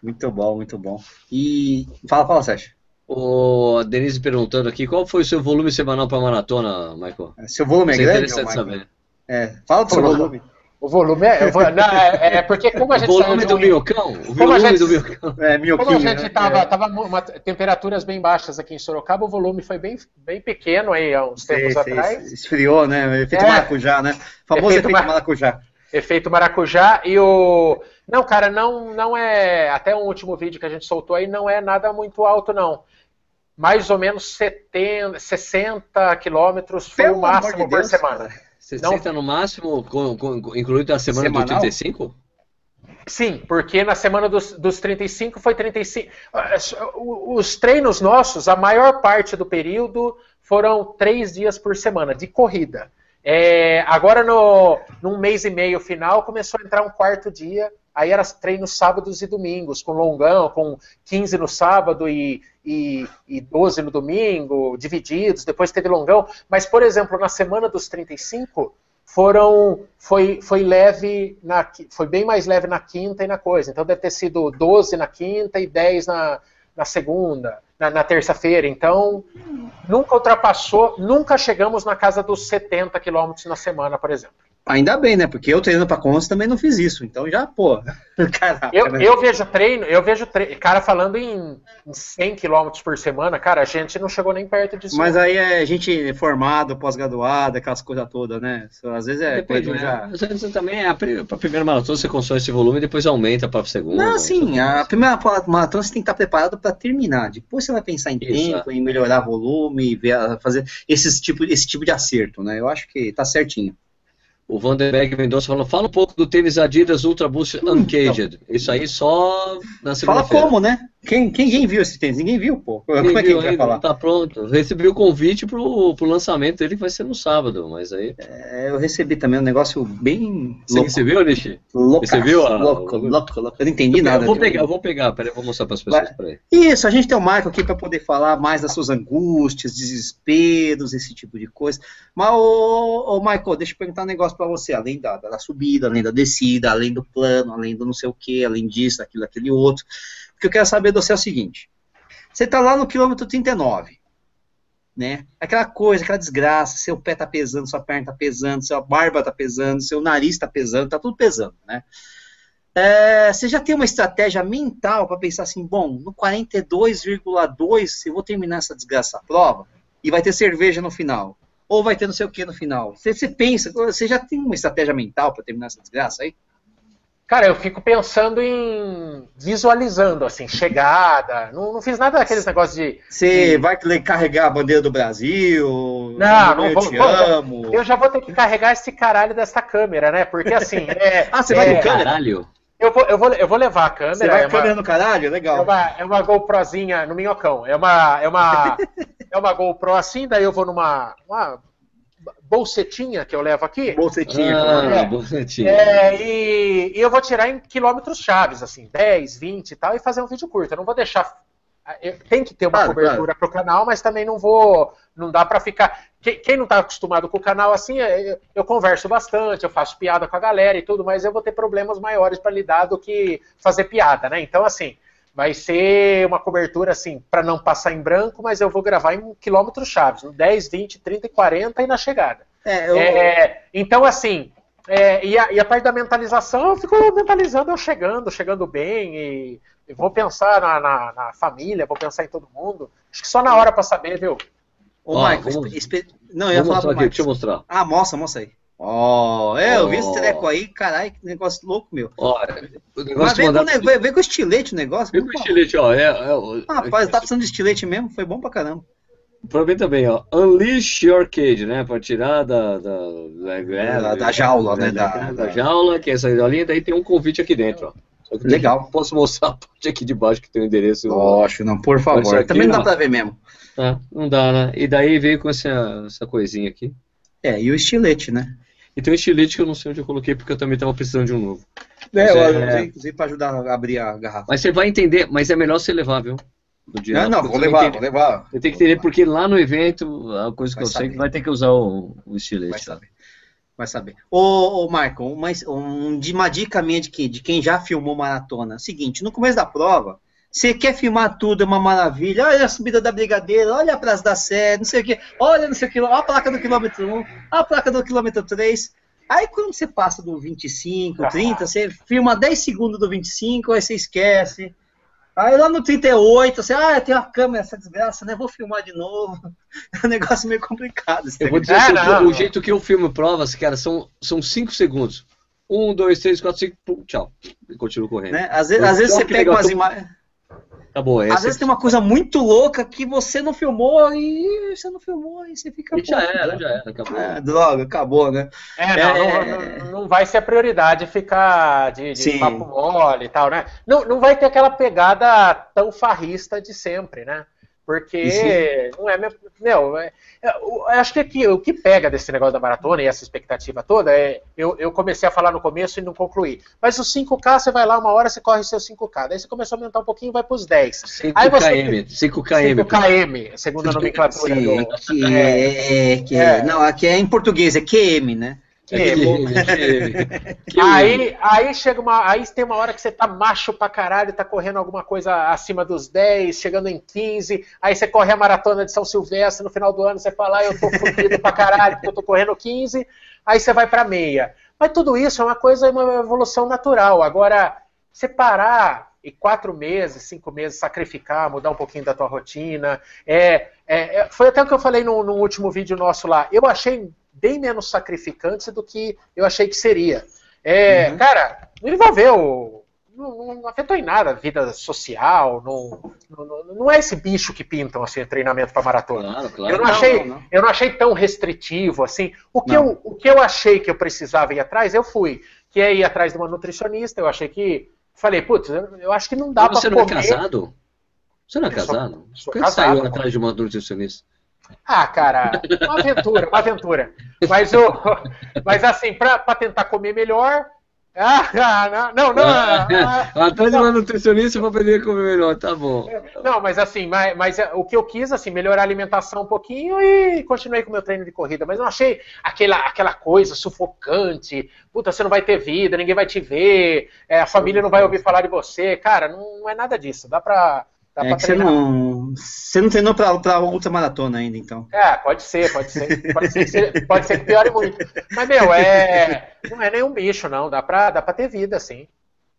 Muito bom, muito bom. E. Fala, fala, Sérgio. O Denise perguntando aqui, qual foi o seu volume semanal para maratona, Michael? Seu volume é Isso é grande? interessante ô, Michael? saber. É, fala do seu Volume. O volume é. vou- não, é, é porque como a O gente saiu volume do um- minhocão? O Como a volume gente- do minhocão. É, Como a minhoquinho. gente né? tava, É. tava uma- temperaturas bem baixas aqui em Sorocaba, o volume foi bem, bem pequeno aí há uns tempos Sei, sei, atrás. esfriou, né? Efeito É. maracujá, né? Famoso Efeito efeito, ma- maracujá. Efeito maracujá e o. Não, cara, não, não é. Até um último vídeo que a gente soltou aí não é nada muito alto, não. Mais ou menos 70, 60 quilômetros foi Pelo o máximo de por semana. 60 no máximo, com, com, incluído a semana Semanal? do 35? Sim, porque na semana dos, dos 35 foi 35. Ah, o- Os treinos nossos, a maior parte do período foram três dias por semana de corrida. É, agora, no, num mês e meio final, começou a entrar um quarto dia. Aí era treinos sábados e domingos, com longão, com 15 no sábado e, e, e 12 no domingo, divididos. Depois teve longão. Mas, por exemplo, na semana dos 35, foram foi, foi leve na foi bem mais leve na quinta e na coisa. Então deve ter sido 12 na quinta e 10 na, na segunda, na, na terça-feira. Então nunca ultrapassou, nunca chegamos na casa dos 70 quilômetros na semana, por exemplo. Ainda bem, né? Porque eu treinando pra Consta também não fiz isso. Então já, pô. Caraca, Eu, né? eu vejo treino, eu vejo tre... cara falando em, em 100 quilômetros por semana, cara, a gente não chegou nem perto disso. Mas aí é gente formado, pós-graduado, aquelas coisas todas, né? Às vezes é Depende, né? já. Às vezes também, a pri- pra primeira maratona você constrói esse volume e depois aumenta pra segunda. Não, sim, a primeira maratona você tem que estar preparado para terminar. Depois você vai pensar em Isso, tempo, em melhorar volume, ver, fazer esses tipo, esse tipo de acerto, né? Eu acho que tá certinho. O Vanderberg Mendonça falou, fala um pouco do tênis Adidas Ultra Boost Uncaged. Isso aí só na Fala segunda-feira. como, né? Quem, quem, quem viu esse tênis? Ninguém viu, pô. Como Ninguém é que a viu gente vai falar? Tá pronto. Recebi o convite pro, pro lançamento dele que vai ser no sábado, mas aí... É, eu recebi também um negócio bem Você louco. recebeu, Nishi? Louco, Você viu a- louco, louco, louco. Eu não entendi nada. Eu vou pegar, eu vou pegar, peraí, eu vou mostrar pras pessoas. Vai. Isso, a gente tem o Michael aqui para poder falar mais das suas angústias, desesperos, esse tipo de coisa. Mas, ô, ô Michael, deixa eu perguntar um negócio para você, além da, da subida, além da descida, além do plano, além do não sei o que, além disso, aquilo, aquele outro. Que eu quero saber de você é o seguinte: você está lá no quilômetro 39, né? Aquela coisa, aquela desgraça, seu pé tá pesando, sua perna tá pesando, sua barba tá pesando, seu nariz tá pesando, tá tudo pesando, né? É, você já tem uma estratégia mental para pensar assim, bom, no 42,2 eu vou terminar essa desgraça a prova e vai ter cerveja no final. Ou vai ter não sei o que no final. Você, você pensa, você já tem uma estratégia mental para terminar essa desgraça aí? Cara, eu fico pensando em visualizando, assim, chegada. Não, não fiz nada daqueles negócios de. Você vai carregar a bandeira do Brasil? Não, não eu vou- te vou- amo. Eu já vou ter que carregar esse caralho dessa câmera, né? Porque assim. É, Ah, você vai é, no câmera? Caralho. eu, vou, eu, vou, eu vou levar a câmera. Você vai é com a câmera uma, no caralho? é, Legal. uma, é uma GoProzinha no minhocão. É uma, é uma, é uma GoPro assim, daí eu vou numa uma bolsetinha que eu levo aqui. Bolsetinha. Ah, É. bonitinho. É, e, e eu vou tirar em quilômetros chaves, assim, 10, 20 e tal, e fazer um vídeo curto. Eu não vou deixar. eu- Tem que ter uma Claro, cobertura pro canal, mas também não vou. Não dá pra ficar. que- Quem não tá acostumado com o canal assim, é, eu, eu converso bastante, eu faço piada com a galera e tudo, mas eu vou ter problemas maiores pra lidar do que fazer piada, né? Então, assim, vai ser uma cobertura assim, para não passar em branco, mas eu vou gravar em quilômetros chaves, no 10, 20, 30 e 40 e na chegada. É, eu- É, então, assim, é, e, a, e a parte da mentalização, eu fico mentalizando eu chegando, chegando bem, e, e vou pensar na, na- na família, vou pensar em todo mundo. Acho que só na hora para saber, viu? Ô, Ó, Marco, vamos- não, eu ia Vou falar aqui, deixa eu mostrar. Ah, mostra, mostra aí. Ó, é, eu vi esse treco aí, caralho, que negócio louco, meu. Ó, o Mas negócio vem com, mandar... o ne- vem, com estilete o negócio. Vem com o estilete, ó. É, é, o- Ah, rapaz, tá precisando de estilete mesmo? Foi bom pra caramba. Pra mim também, ó. Unleash your cage, né? Pra tirar da. Da, da, Da- da jaula, né? Da, Da- jaula, que é essa jaula, daí tem um convite aqui dentro, ó. Que Legal. Posso mostrar a parte aqui de baixo que tem o endereço. Lógico, não, por favor. aqui, Também não dá pra ver mesmo. Tá, não dá, né? E daí veio com essa, essa coisinha aqui. É, e o estilete, né? E tem um estilete que eu não sei onde eu coloquei, porque eu também tava precisando de um novo. É, Mas eu é- usei, inclusive pra ajudar a abrir a garrafa. Mas você vai entender, mas é melhor você levar, viu? Não, não, vou levar, tem vou que- levar. Você tem que entender, porque lá no evento, a coisa que Vai eu sei é que saber. vai ter que usar o, o estilete. Vai tá? saber. Vai saber. Ô, ô Marco, uma, um, de uma dica minha de, que, de quem já filmou maratona. Seguinte, no começo da prova, você quer filmar tudo, é uma maravilha. Olha a subida da Brigadeira, olha a Praça da Sé, não sei o quê. Olha não sei o que, olha a placa do quilômetro 1, a placa do quilômetro 3. Aí quando você passa do 25, 30, você filma 10 segundos do 25, aí você esquece. Aí lá no 38, você, ah, tem uma câmera, essa desgraça, né? Vou filmar de novo. É um negócio meio complicado. Eu vou dizer É, assim, não, o jeito que eu filmo provas, cara, são 5 são cinco segundos. Um, dois, três, quatro, cinco, pum, tchau. E continuo correndo. né? Às vezes, às vezes você pega umas imagens. Acabou. Essa Às vezes tem uma coisa muito louca que você não filmou e você não filmou e você fica. E já era, já era, acabou. É, droga, acabou, né? É, não, É. não, não- não vai ser a prioridade ficar de, de papo mole e tal, né? Não, não vai ter aquela pegada tão farrista de sempre, né? Porque não é meu. meu é- é- eu acho que aqui, o que pega desse negócio da maratona e essa expectativa toda é. Eu, eu comecei a falar no começo e não concluí. Mas os 5K, você vai lá uma hora, você corre seus 5K. Daí você começa a aumentar um pouquinho e vai para os 10. 5 Aí você- km, 5 km. 5KM, segundo a nomenclatura Sim, do. que é, é- que é- É. Não, aqui é em português, é QM, né? Aí, aí chega uma. Aí tem uma hora que você tá macho pra caralho, tá correndo alguma coisa acima dos 10, chegando em 15, aí você corre a maratona de São Silvestre, no final do ano você fala, ah, eu tô fudido pra caralho, porque eu tô correndo 15, aí você vai pra meia. Mas tudo isso é uma coisa, é uma evolução natural. Agora, você parar e quatro meses, cinco meses, sacrificar, mudar um pouquinho da tua rotina. É, é, é- foi até o que eu falei no, no último vídeo nosso lá. Eu achei bem menos sacrificante do que eu achei que seria. É, Uhum. Cara, não envolveu. Não, não afetou em nada a vida social. Não, não, não é esse bicho que pintam assim, treinamento para maratona. Claro, claro. Eu não, achei, eu não achei tão restritivo assim. O que, eu, o que eu achei que eu precisava ir atrás, eu fui. Que é ir atrás de uma nutricionista. Eu achei que. Falei, putz, eu eu acho que não dá para você comer. não é casado? Você não é Eu sou- casado? sou Por que casado, saiu pô. atrás de uma nutricionista? Ah, cara, uma aventura, uma aventura. Mas, o, mas assim, para tentar comer melhor. Ah, ah, não, não, não. ah, atrás de uma nutricionista aprender a comer melhor, tá bom. Não, mas assim, mas, mas é, o que eu quis, assim, melhorar a alimentação um pouquinho e continuei com o meu treino de corrida. Mas não achei aquela, aquela coisa sufocante. Puta, você não vai ter vida, ninguém vai te ver, é, a família não vai ouvir falar de você. Cara, não, não é nada disso. Dá pra, dá É pra que você não, você não treinou pra, pra ultramaratona ainda, então. É, pode ser, pode ser. Pode ser, que pode ser que piore muito. Mas, meu, é, não é nenhum bicho, não. Dá pra, dá pra ter vida, sim.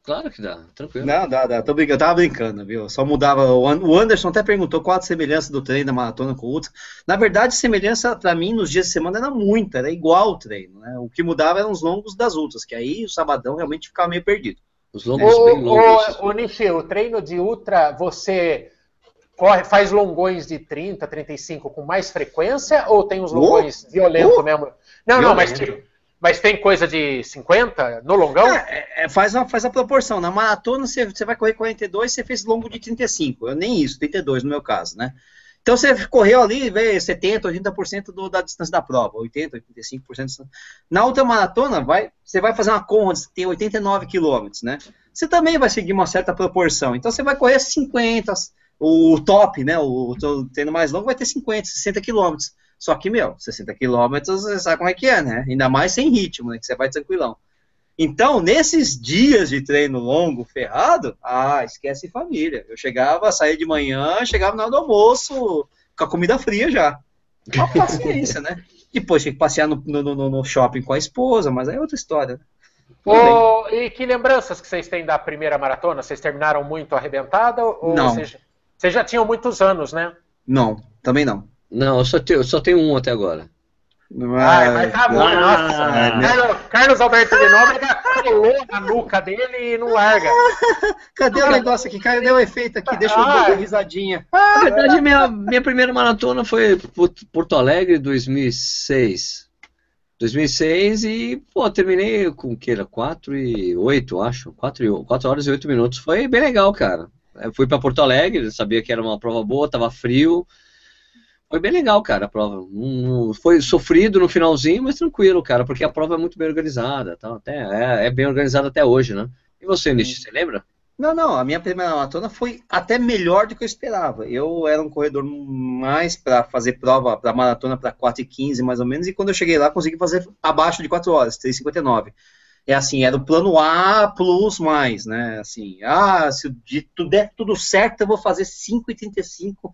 Claro que dá, tranquilo. Não, dá, dá. Tô brincando, eu tava brincando, viu? Só mudava. O An- o Anderson até perguntou qual a semelhança do treino da maratona com o ultra. Na verdade, semelhança pra mim nos dias de semana era muita, era igual o treino, né? O que mudava eram os longos das ultras, que aí o sabadão realmente ficava meio perdido. Os longos bem longos. O, o, Nishi, o treino de ultra, você corre, faz longões de 30, 35 com mais frequência ou tem uns Oh, longões violentos oh, mesmo? Não, não, mas, violento. mas tem coisa de 50 no longão? É, é, faz, a, faz a proporção. Na maratona, você, você vai correr 42, você fez longo de 35. Eu, nem isso, 32 no meu caso, né? Então você correu ali, veio 70, 80% do, da distância da prova, 80, 85%. da distância. Na outra maratona, vai, você vai fazer uma conta, você tem 89 quilômetros, né? Você também vai seguir uma certa proporção. Então você vai correr 50, o top, né? O, o treino mais longo vai ter 50, 60 quilômetros. Só que, meu, 60 quilômetros, você sabe como é que é, né? Ainda mais sem ritmo, né? Que você vai tranquilão. Então, nesses dias de treino longo, ferrado, ah, esquece família. Eu chegava, saía de manhã, chegava na hora do almoço, com a comida fria já. Uma paciência, né? Depois tinha que passear no, no, no, no shopping com a esposa, mas aí é outra história. né? E que lembranças que vocês têm da primeira maratona? Vocês terminaram muito arrebentada? Ou Não. Vocês, vocês já tinham muitos anos, né? Não, também não. Não, eu só tenho, eu só tenho um até agora. Ai, mas tá bom, ah, nossa. né? Carlos, Carlos Alberto de Nóbrega colou na nuca dele e não larga. Cadê o negócio aqui? Cadê o efeito aqui? Deixa eu Ah. dar uma risadinha. Na verdade, minha, minha primeira maratona foi Porto- Porto Alegre, 2006. 2006 e, pô, terminei com o que era? 4 e 8, acho. 4, e, 4 horas e 8 minutos. Foi bem legal, cara. Eu fui pra Porto Alegre, sabia que era uma prova boa, tava frio. Foi bem legal, cara, a prova. Não- foi sofrido no finalzinho, mas tranquilo, cara, porque a prova é muito bem organizada. Tá? Até, é, é bem organizada até hoje, né? E você, Nishi, você lembra? Não, não, a minha primeira maratona foi até melhor do que eu esperava. Eu era um corredor mais para fazer prova para maratona para 4 e 15 mais ou menos, e quando eu cheguei lá consegui fazer abaixo de 4 horas, 3,59. É assim, era o plano A plus mais, né? Assim, ah, se tudo der tudo certo, eu vou fazer 5,35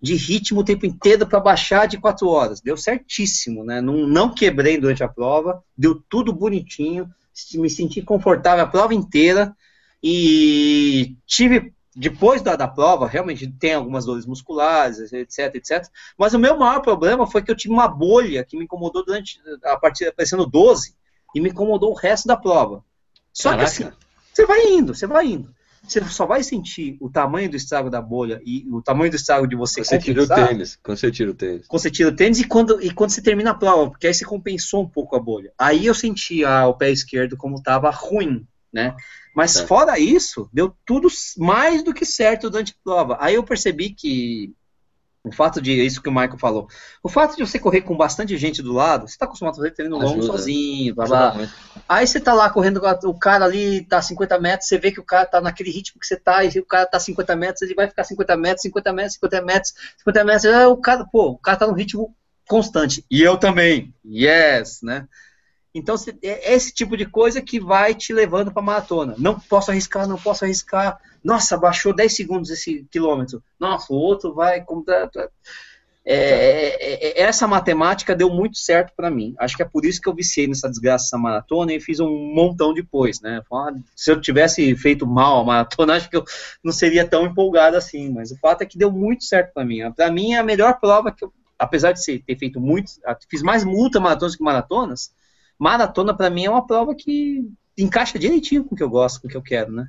de ritmo o tempo inteiro para baixar de 4 horas. Deu certíssimo, né? Não, não quebrei durante a prova, deu tudo bonitinho, me senti confortável a prova inteira. E tive, depois da, da prova, realmente tem algumas dores musculares, etc, etc. Mas o meu maior problema foi que eu tive uma bolha que me incomodou durante a partir aparecendo 12 e me incomodou o resto da prova. Só Caraca. que assim, você vai indo, você vai indo. Você só vai sentir o tamanho do estrago da bolha e o tamanho do estrago de você Você tira o tênis. Quando você tira o tênis. quando você tira o tênis e quando, e quando você termina a prova, porque aí você compensou um pouco a bolha. Aí eu senti ah, o pé esquerdo como estava ruim, né? Mas Certo. fora isso, deu tudo mais do que certo durante a prova. Aí eu percebi que o fato de, isso que o Michael falou, o fato de você correr com bastante gente do lado, você está acostumado a fazer treino longo Ajuda. sozinho, blá blá. Ajuda. Aí você tá lá correndo, o cara ali tá 50 metros, você vê que o cara tá naquele ritmo que você tá, e o cara tá 50 metros, ele vai ficar 50 metros, 50 metros, 50 metros, 50 metros, aí o cara, pô, o cara tá num ritmo constante. E eu também. Yes, né? Então é esse tipo de coisa que vai te levando pra maratona. Não posso arriscar, não posso arriscar. Nossa, baixou 10 segundos esse quilômetro. Nossa, o outro vai. tá- É, é, é, essa matemática deu muito certo para mim. Acho que é por isso que eu viciei nessa desgraça dessa maratona e fiz um montão depois, né? Ah, Se eu tivesse feito mal a maratona, acho que eu não seria tão empolgado assim. Mas o fato é que deu muito certo para mim. Para mim é a melhor prova que eu, apesar de ter feito muito, fiz mais multa maratonas que maratonas. Maratona para mim é uma prova que encaixa direitinho com o que eu gosto, com o que eu quero, né?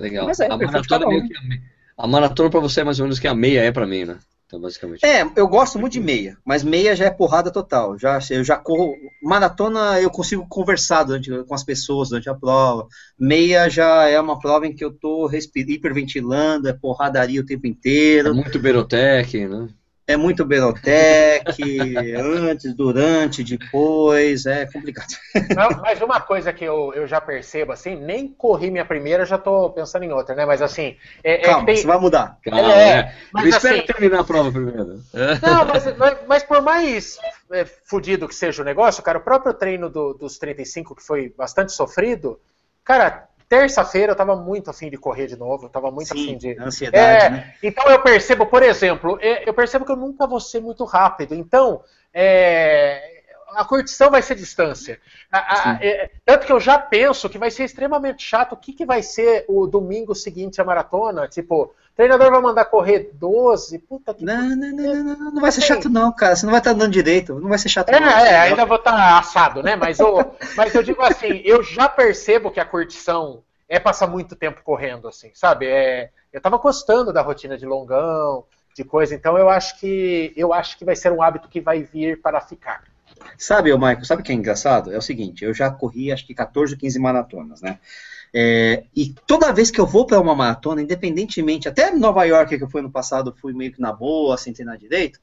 Legal. Mas é, a, maratona um. é meio que a, me- a maratona pra você é mais ou menos que a meia é pra mim, né? Então, basicamente. É, eu gosto muito de meia, mas meia já é porrada total. Já, eu já corro. Maratona eu consigo conversar durante, com as pessoas durante a prova. Meia já é uma prova em que eu tô respir, hiperventilando, é porradaria o tempo É inteiro. muito Berotec, né? É muito Berotec, antes, durante, depois, é complicado. Não, mas uma coisa que eu, eu já percebo, assim, nem corri minha primeira, já tô pensando em outra, né? Mas assim, é, é que Calma, tem- você vai mudar. Calma, É, é. mas Eu espero assim- terminar a prova primeiro. Não, mas, mas, mas por mais é, fudido que seja o negócio, cara, o próprio treino do- dos 35, que foi bastante sofrido, cara, terça-feira eu tava muito afim de correr de novo, eu tava muito afim de. ansiedade, É, né? Então eu percebo, por exemplo, é, eu percebo que eu nunca vou ser muito rápido. Então, é, a curtição vai ser distância. A- a- é, tanto que eu já penso que vai ser extremamente chato. O que, que vai ser o domingo seguinte à maratona? Tipo, o treinador vai mandar correr 12? Puta que. Não, não, não, não, não, não vai ser chato não, cara. Você não vai estar andando direito, não vai ser chato É, não. é, ainda vou estar assado, né? Mas, o, mas eu digo assim, eu já percebo que a curtição é passar muito tempo correndo, assim, sabe? É, eu tava gostando da rotina de longão, de coisa, então eu acho que eu acho que vai ser um hábito que vai vir para ficar. Sabe, ô Michael, sabe o que é engraçado? É o seguinte, eu já corri acho que 14 ou 15 maratonas, né? É, e toda vez que eu vou para uma maratona, independentemente, até Nova York que eu fui no passado, fui meio que na boa, sem treinar direito,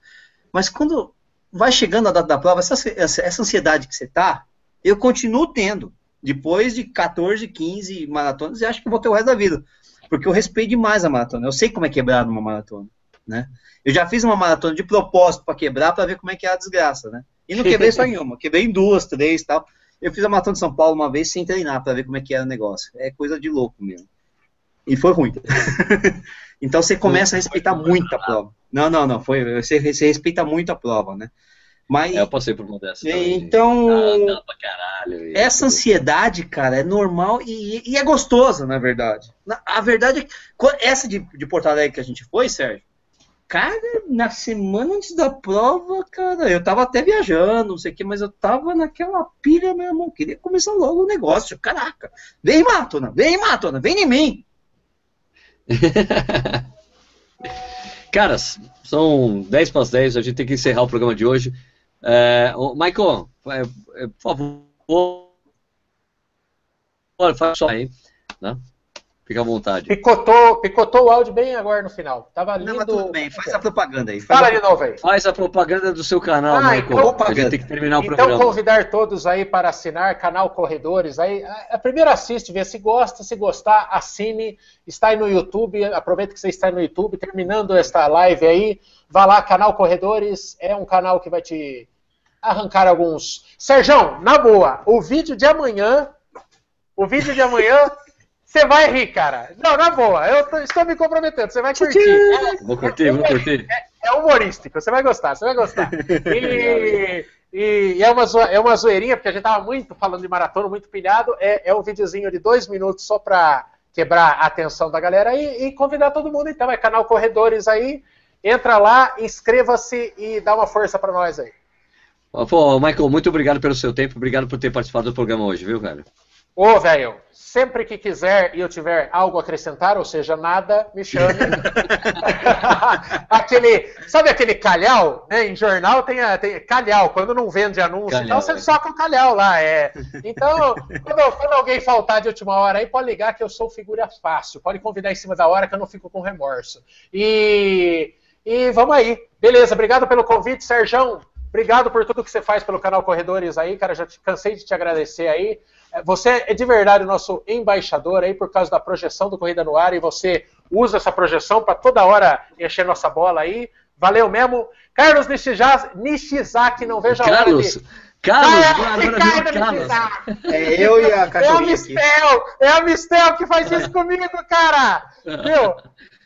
mas quando vai chegando a data da prova, essa, essa, essa ansiedade que você tá, eu continuo tendo. Depois de 14, 15 maratonas, eu acho que vou ter o resto da vida. Porque eu respeito demais a maratona. Eu sei como é quebrar numa maratona, né? Eu já fiz uma maratona de propósito para quebrar, para ver como é que é a desgraça, né? E não quebrei só em uma, quebrei em duas, três e tal. Eu fiz a maratona de São Paulo uma vez sem treinar para ver como é que era o negócio. É coisa de louco mesmo. E foi ruim. então você começa a respeitar muito a prova. Não, não, não. Foi, você, você respeita muito a prova, né? Mas, É, eu passei por uma dessas. então, Ah, caralho. essa ansiedade, cara, é normal e, e é gostosa, na verdade. Na- A verdade é que essa de, de Porto Alegre que a gente foi, Sérgio, cara, na semana antes da prova, cara, eu tava até viajando, não sei o que, mas eu tava naquela pilha, meu irmão, queria começar logo o negócio. Caraca, vem, Matona, vem, Matona, vem em mim. Caras, são 10 para as 10, a gente tem que encerrar o programa de hoje. É, Michael, é, por favor, faz só aí, né? Fica à vontade. Picotou, picotou o áudio bem agora no final. Tava lindo. Não, mas tudo bem, faz a propaganda aí. Fala de novo aí. Faz a propaganda do seu canal, Ah, Michael. então- a gente tem que terminar o Então, programa. convidar todos aí para assinar canal Corredores. Aí, a- a primeiro assiste, vê se gosta, se gostar, assine. Está aí no YouTube, aproveita que você está no YouTube, terminando esta live aí, vá lá, canal Corredores, é um canal que vai te arrancar alguns. Serjão, na boa, o vídeo de amanhã, o vídeo de amanhã, você vai rir, cara. Não, na boa, eu tô- estou me comprometendo, você vai curtir. É- Vou curtir, vou curtir. é humorístico, você vai gostar, você vai gostar. E, e é, uma é uma zoeirinha, porque a gente tava muito falando de maratona, muito pilhado. É, é um videozinho de dois minutos só pra quebrar a atenção da galera aí e convidar todo mundo. Então, é canal Corredores aí. Entra lá, inscreva-se e dá uma força pra nós aí. Pô, Michael, muito obrigado pelo seu tempo, obrigado por ter participado do programa hoje, viu, cara? Ô, velho, sempre que quiser e eu tiver algo a acrescentar, ou seja, nada, me chame. aquele, sabe aquele calhau? Né? Em jornal tem, a- tem calhau, quando não vende anúncio, Calhau, então você é. soca o calhau lá. É. Então, quando, quando alguém faltar de última hora aí, pode ligar que eu sou figura fácil. Pode convidar em cima da hora que eu não fico com remorso. E, e vamos aí. Beleza, obrigado pelo convite, Serjão. Obrigado por tudo que você faz pelo canal Corredores aí, cara. Já te, cansei de te agradecer aí. É, Você é de verdade o nosso embaixador aí por causa da projeção do Corrida no Ar e você usa essa projeção para toda hora encher nossa bola aí. Valeu mesmo. Carlos Nishiza- Nishizaki, não vejo a hora Carlos, de... Carlos, Ricardo Carlos. É eu e a É a cachorrinha aqui. Mistel! É a Mistel que faz isso comigo, cara! Viu?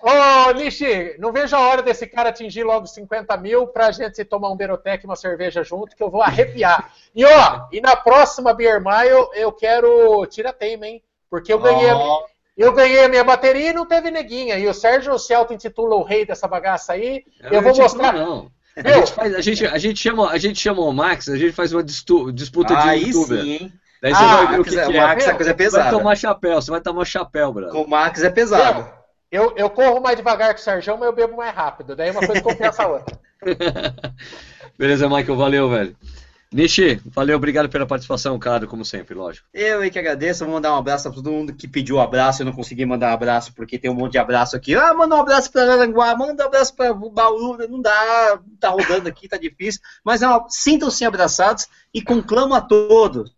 Ô, Nishi, não vejo a hora desse cara atingir logo 50 mil pra gente tomar um Berotec e uma cerveja junto, que eu vou arrepiar. E ó, e na próxima Beer Mile eu quero tira tema, hein? Porque eu ganhei, a, Ó, eu ganhei a minha bateria e não teve neguinha. E o Sérgio se auto-intitula o rei dessa bagaça aí. Eu vou te mostrar. Não. A gente, faz, a, gente, a, gente chama, a gente chama o Max, a gente faz uma distu- disputa de Aí youtuber. sim, hein? Daí você Ah, vai ver o Max que, é- que o é. Max a coisa é Você vai pesada. tomar chapéu, você vai tomar chapéu, brother. Com o Max é pesado. Eu, eu corro mais devagar que o Sérgio, mas eu bebo mais rápido. Daí uma coisa compensa a outra. Beleza, Michael, valeu, velho. Nishi, valeu, obrigado pela participação, cara, como sempre, lógico. Eu aí que agradeço, vou mandar um abraço pra todo mundo que pediu abraço, eu não consegui mandar um abraço porque tem um monte de abraço aqui. Ah, manda um abraço pra Aranguá, manda um abraço pra Bauru, não dá, tá rodando aqui, tá difícil. Mas sintam-se abraçados e conclamo a todos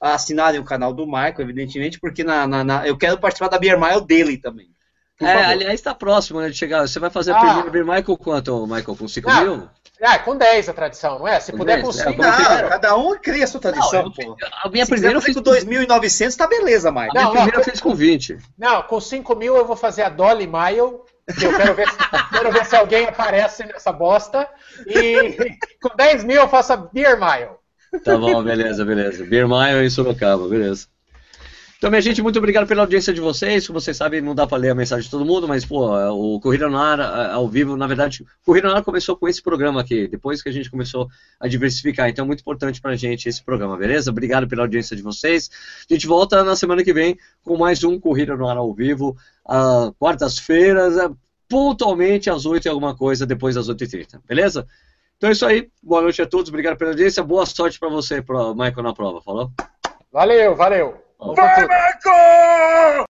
a assinarem o canal do Marco, evidentemente, porque na, na- na- eu quero participar da Beer Mile dele também. Por É, favor. aliás, tá próximo né, de chegar. Você vai fazer a Ah. primeira Beer Michael quanto, Michael? Com 5 Ah, mil? Ah, com 10 a tradição, não é? Se Com puder 10, com é, 5. vamos ter- Ah, cada um cria a sua tradição, Não, pô. A minha Se primeira eu fiz com com 2.900, tá beleza, Mike. A minha Não, primeira não, eu fiz com 20. Não, com 5 mil eu vou fazer a Dolly Mile. que Eu quero ver, se, quero ver se alguém aparece nessa bosta. E com 10 mil eu faço a Beer Mile. Tá bom, beleza, beleza. Beer Mile em Sorocaba, beleza. Então, minha gente, muito obrigado pela audiência de vocês. Como vocês sabem, não dá pra ler a mensagem de todo mundo, mas, pô, o Corrida no Ar a- ao vivo, na verdade, o Corrida no Ar começou com esse programa aqui, depois que a gente começou a diversificar. Então, é muito importante pra gente esse programa, beleza? Obrigado pela audiência de vocês. A gente volta na semana que vem com mais um Corrida no Ar ao vivo, quartas-feiras, ah, pontualmente às 8 e alguma coisa, depois das 8h30, beleza? Então é isso aí. Boa noite a todos. Obrigado pela audiência. Boa sorte pra você, Michael, na prova. Falou? Valeu, valeu. Vamos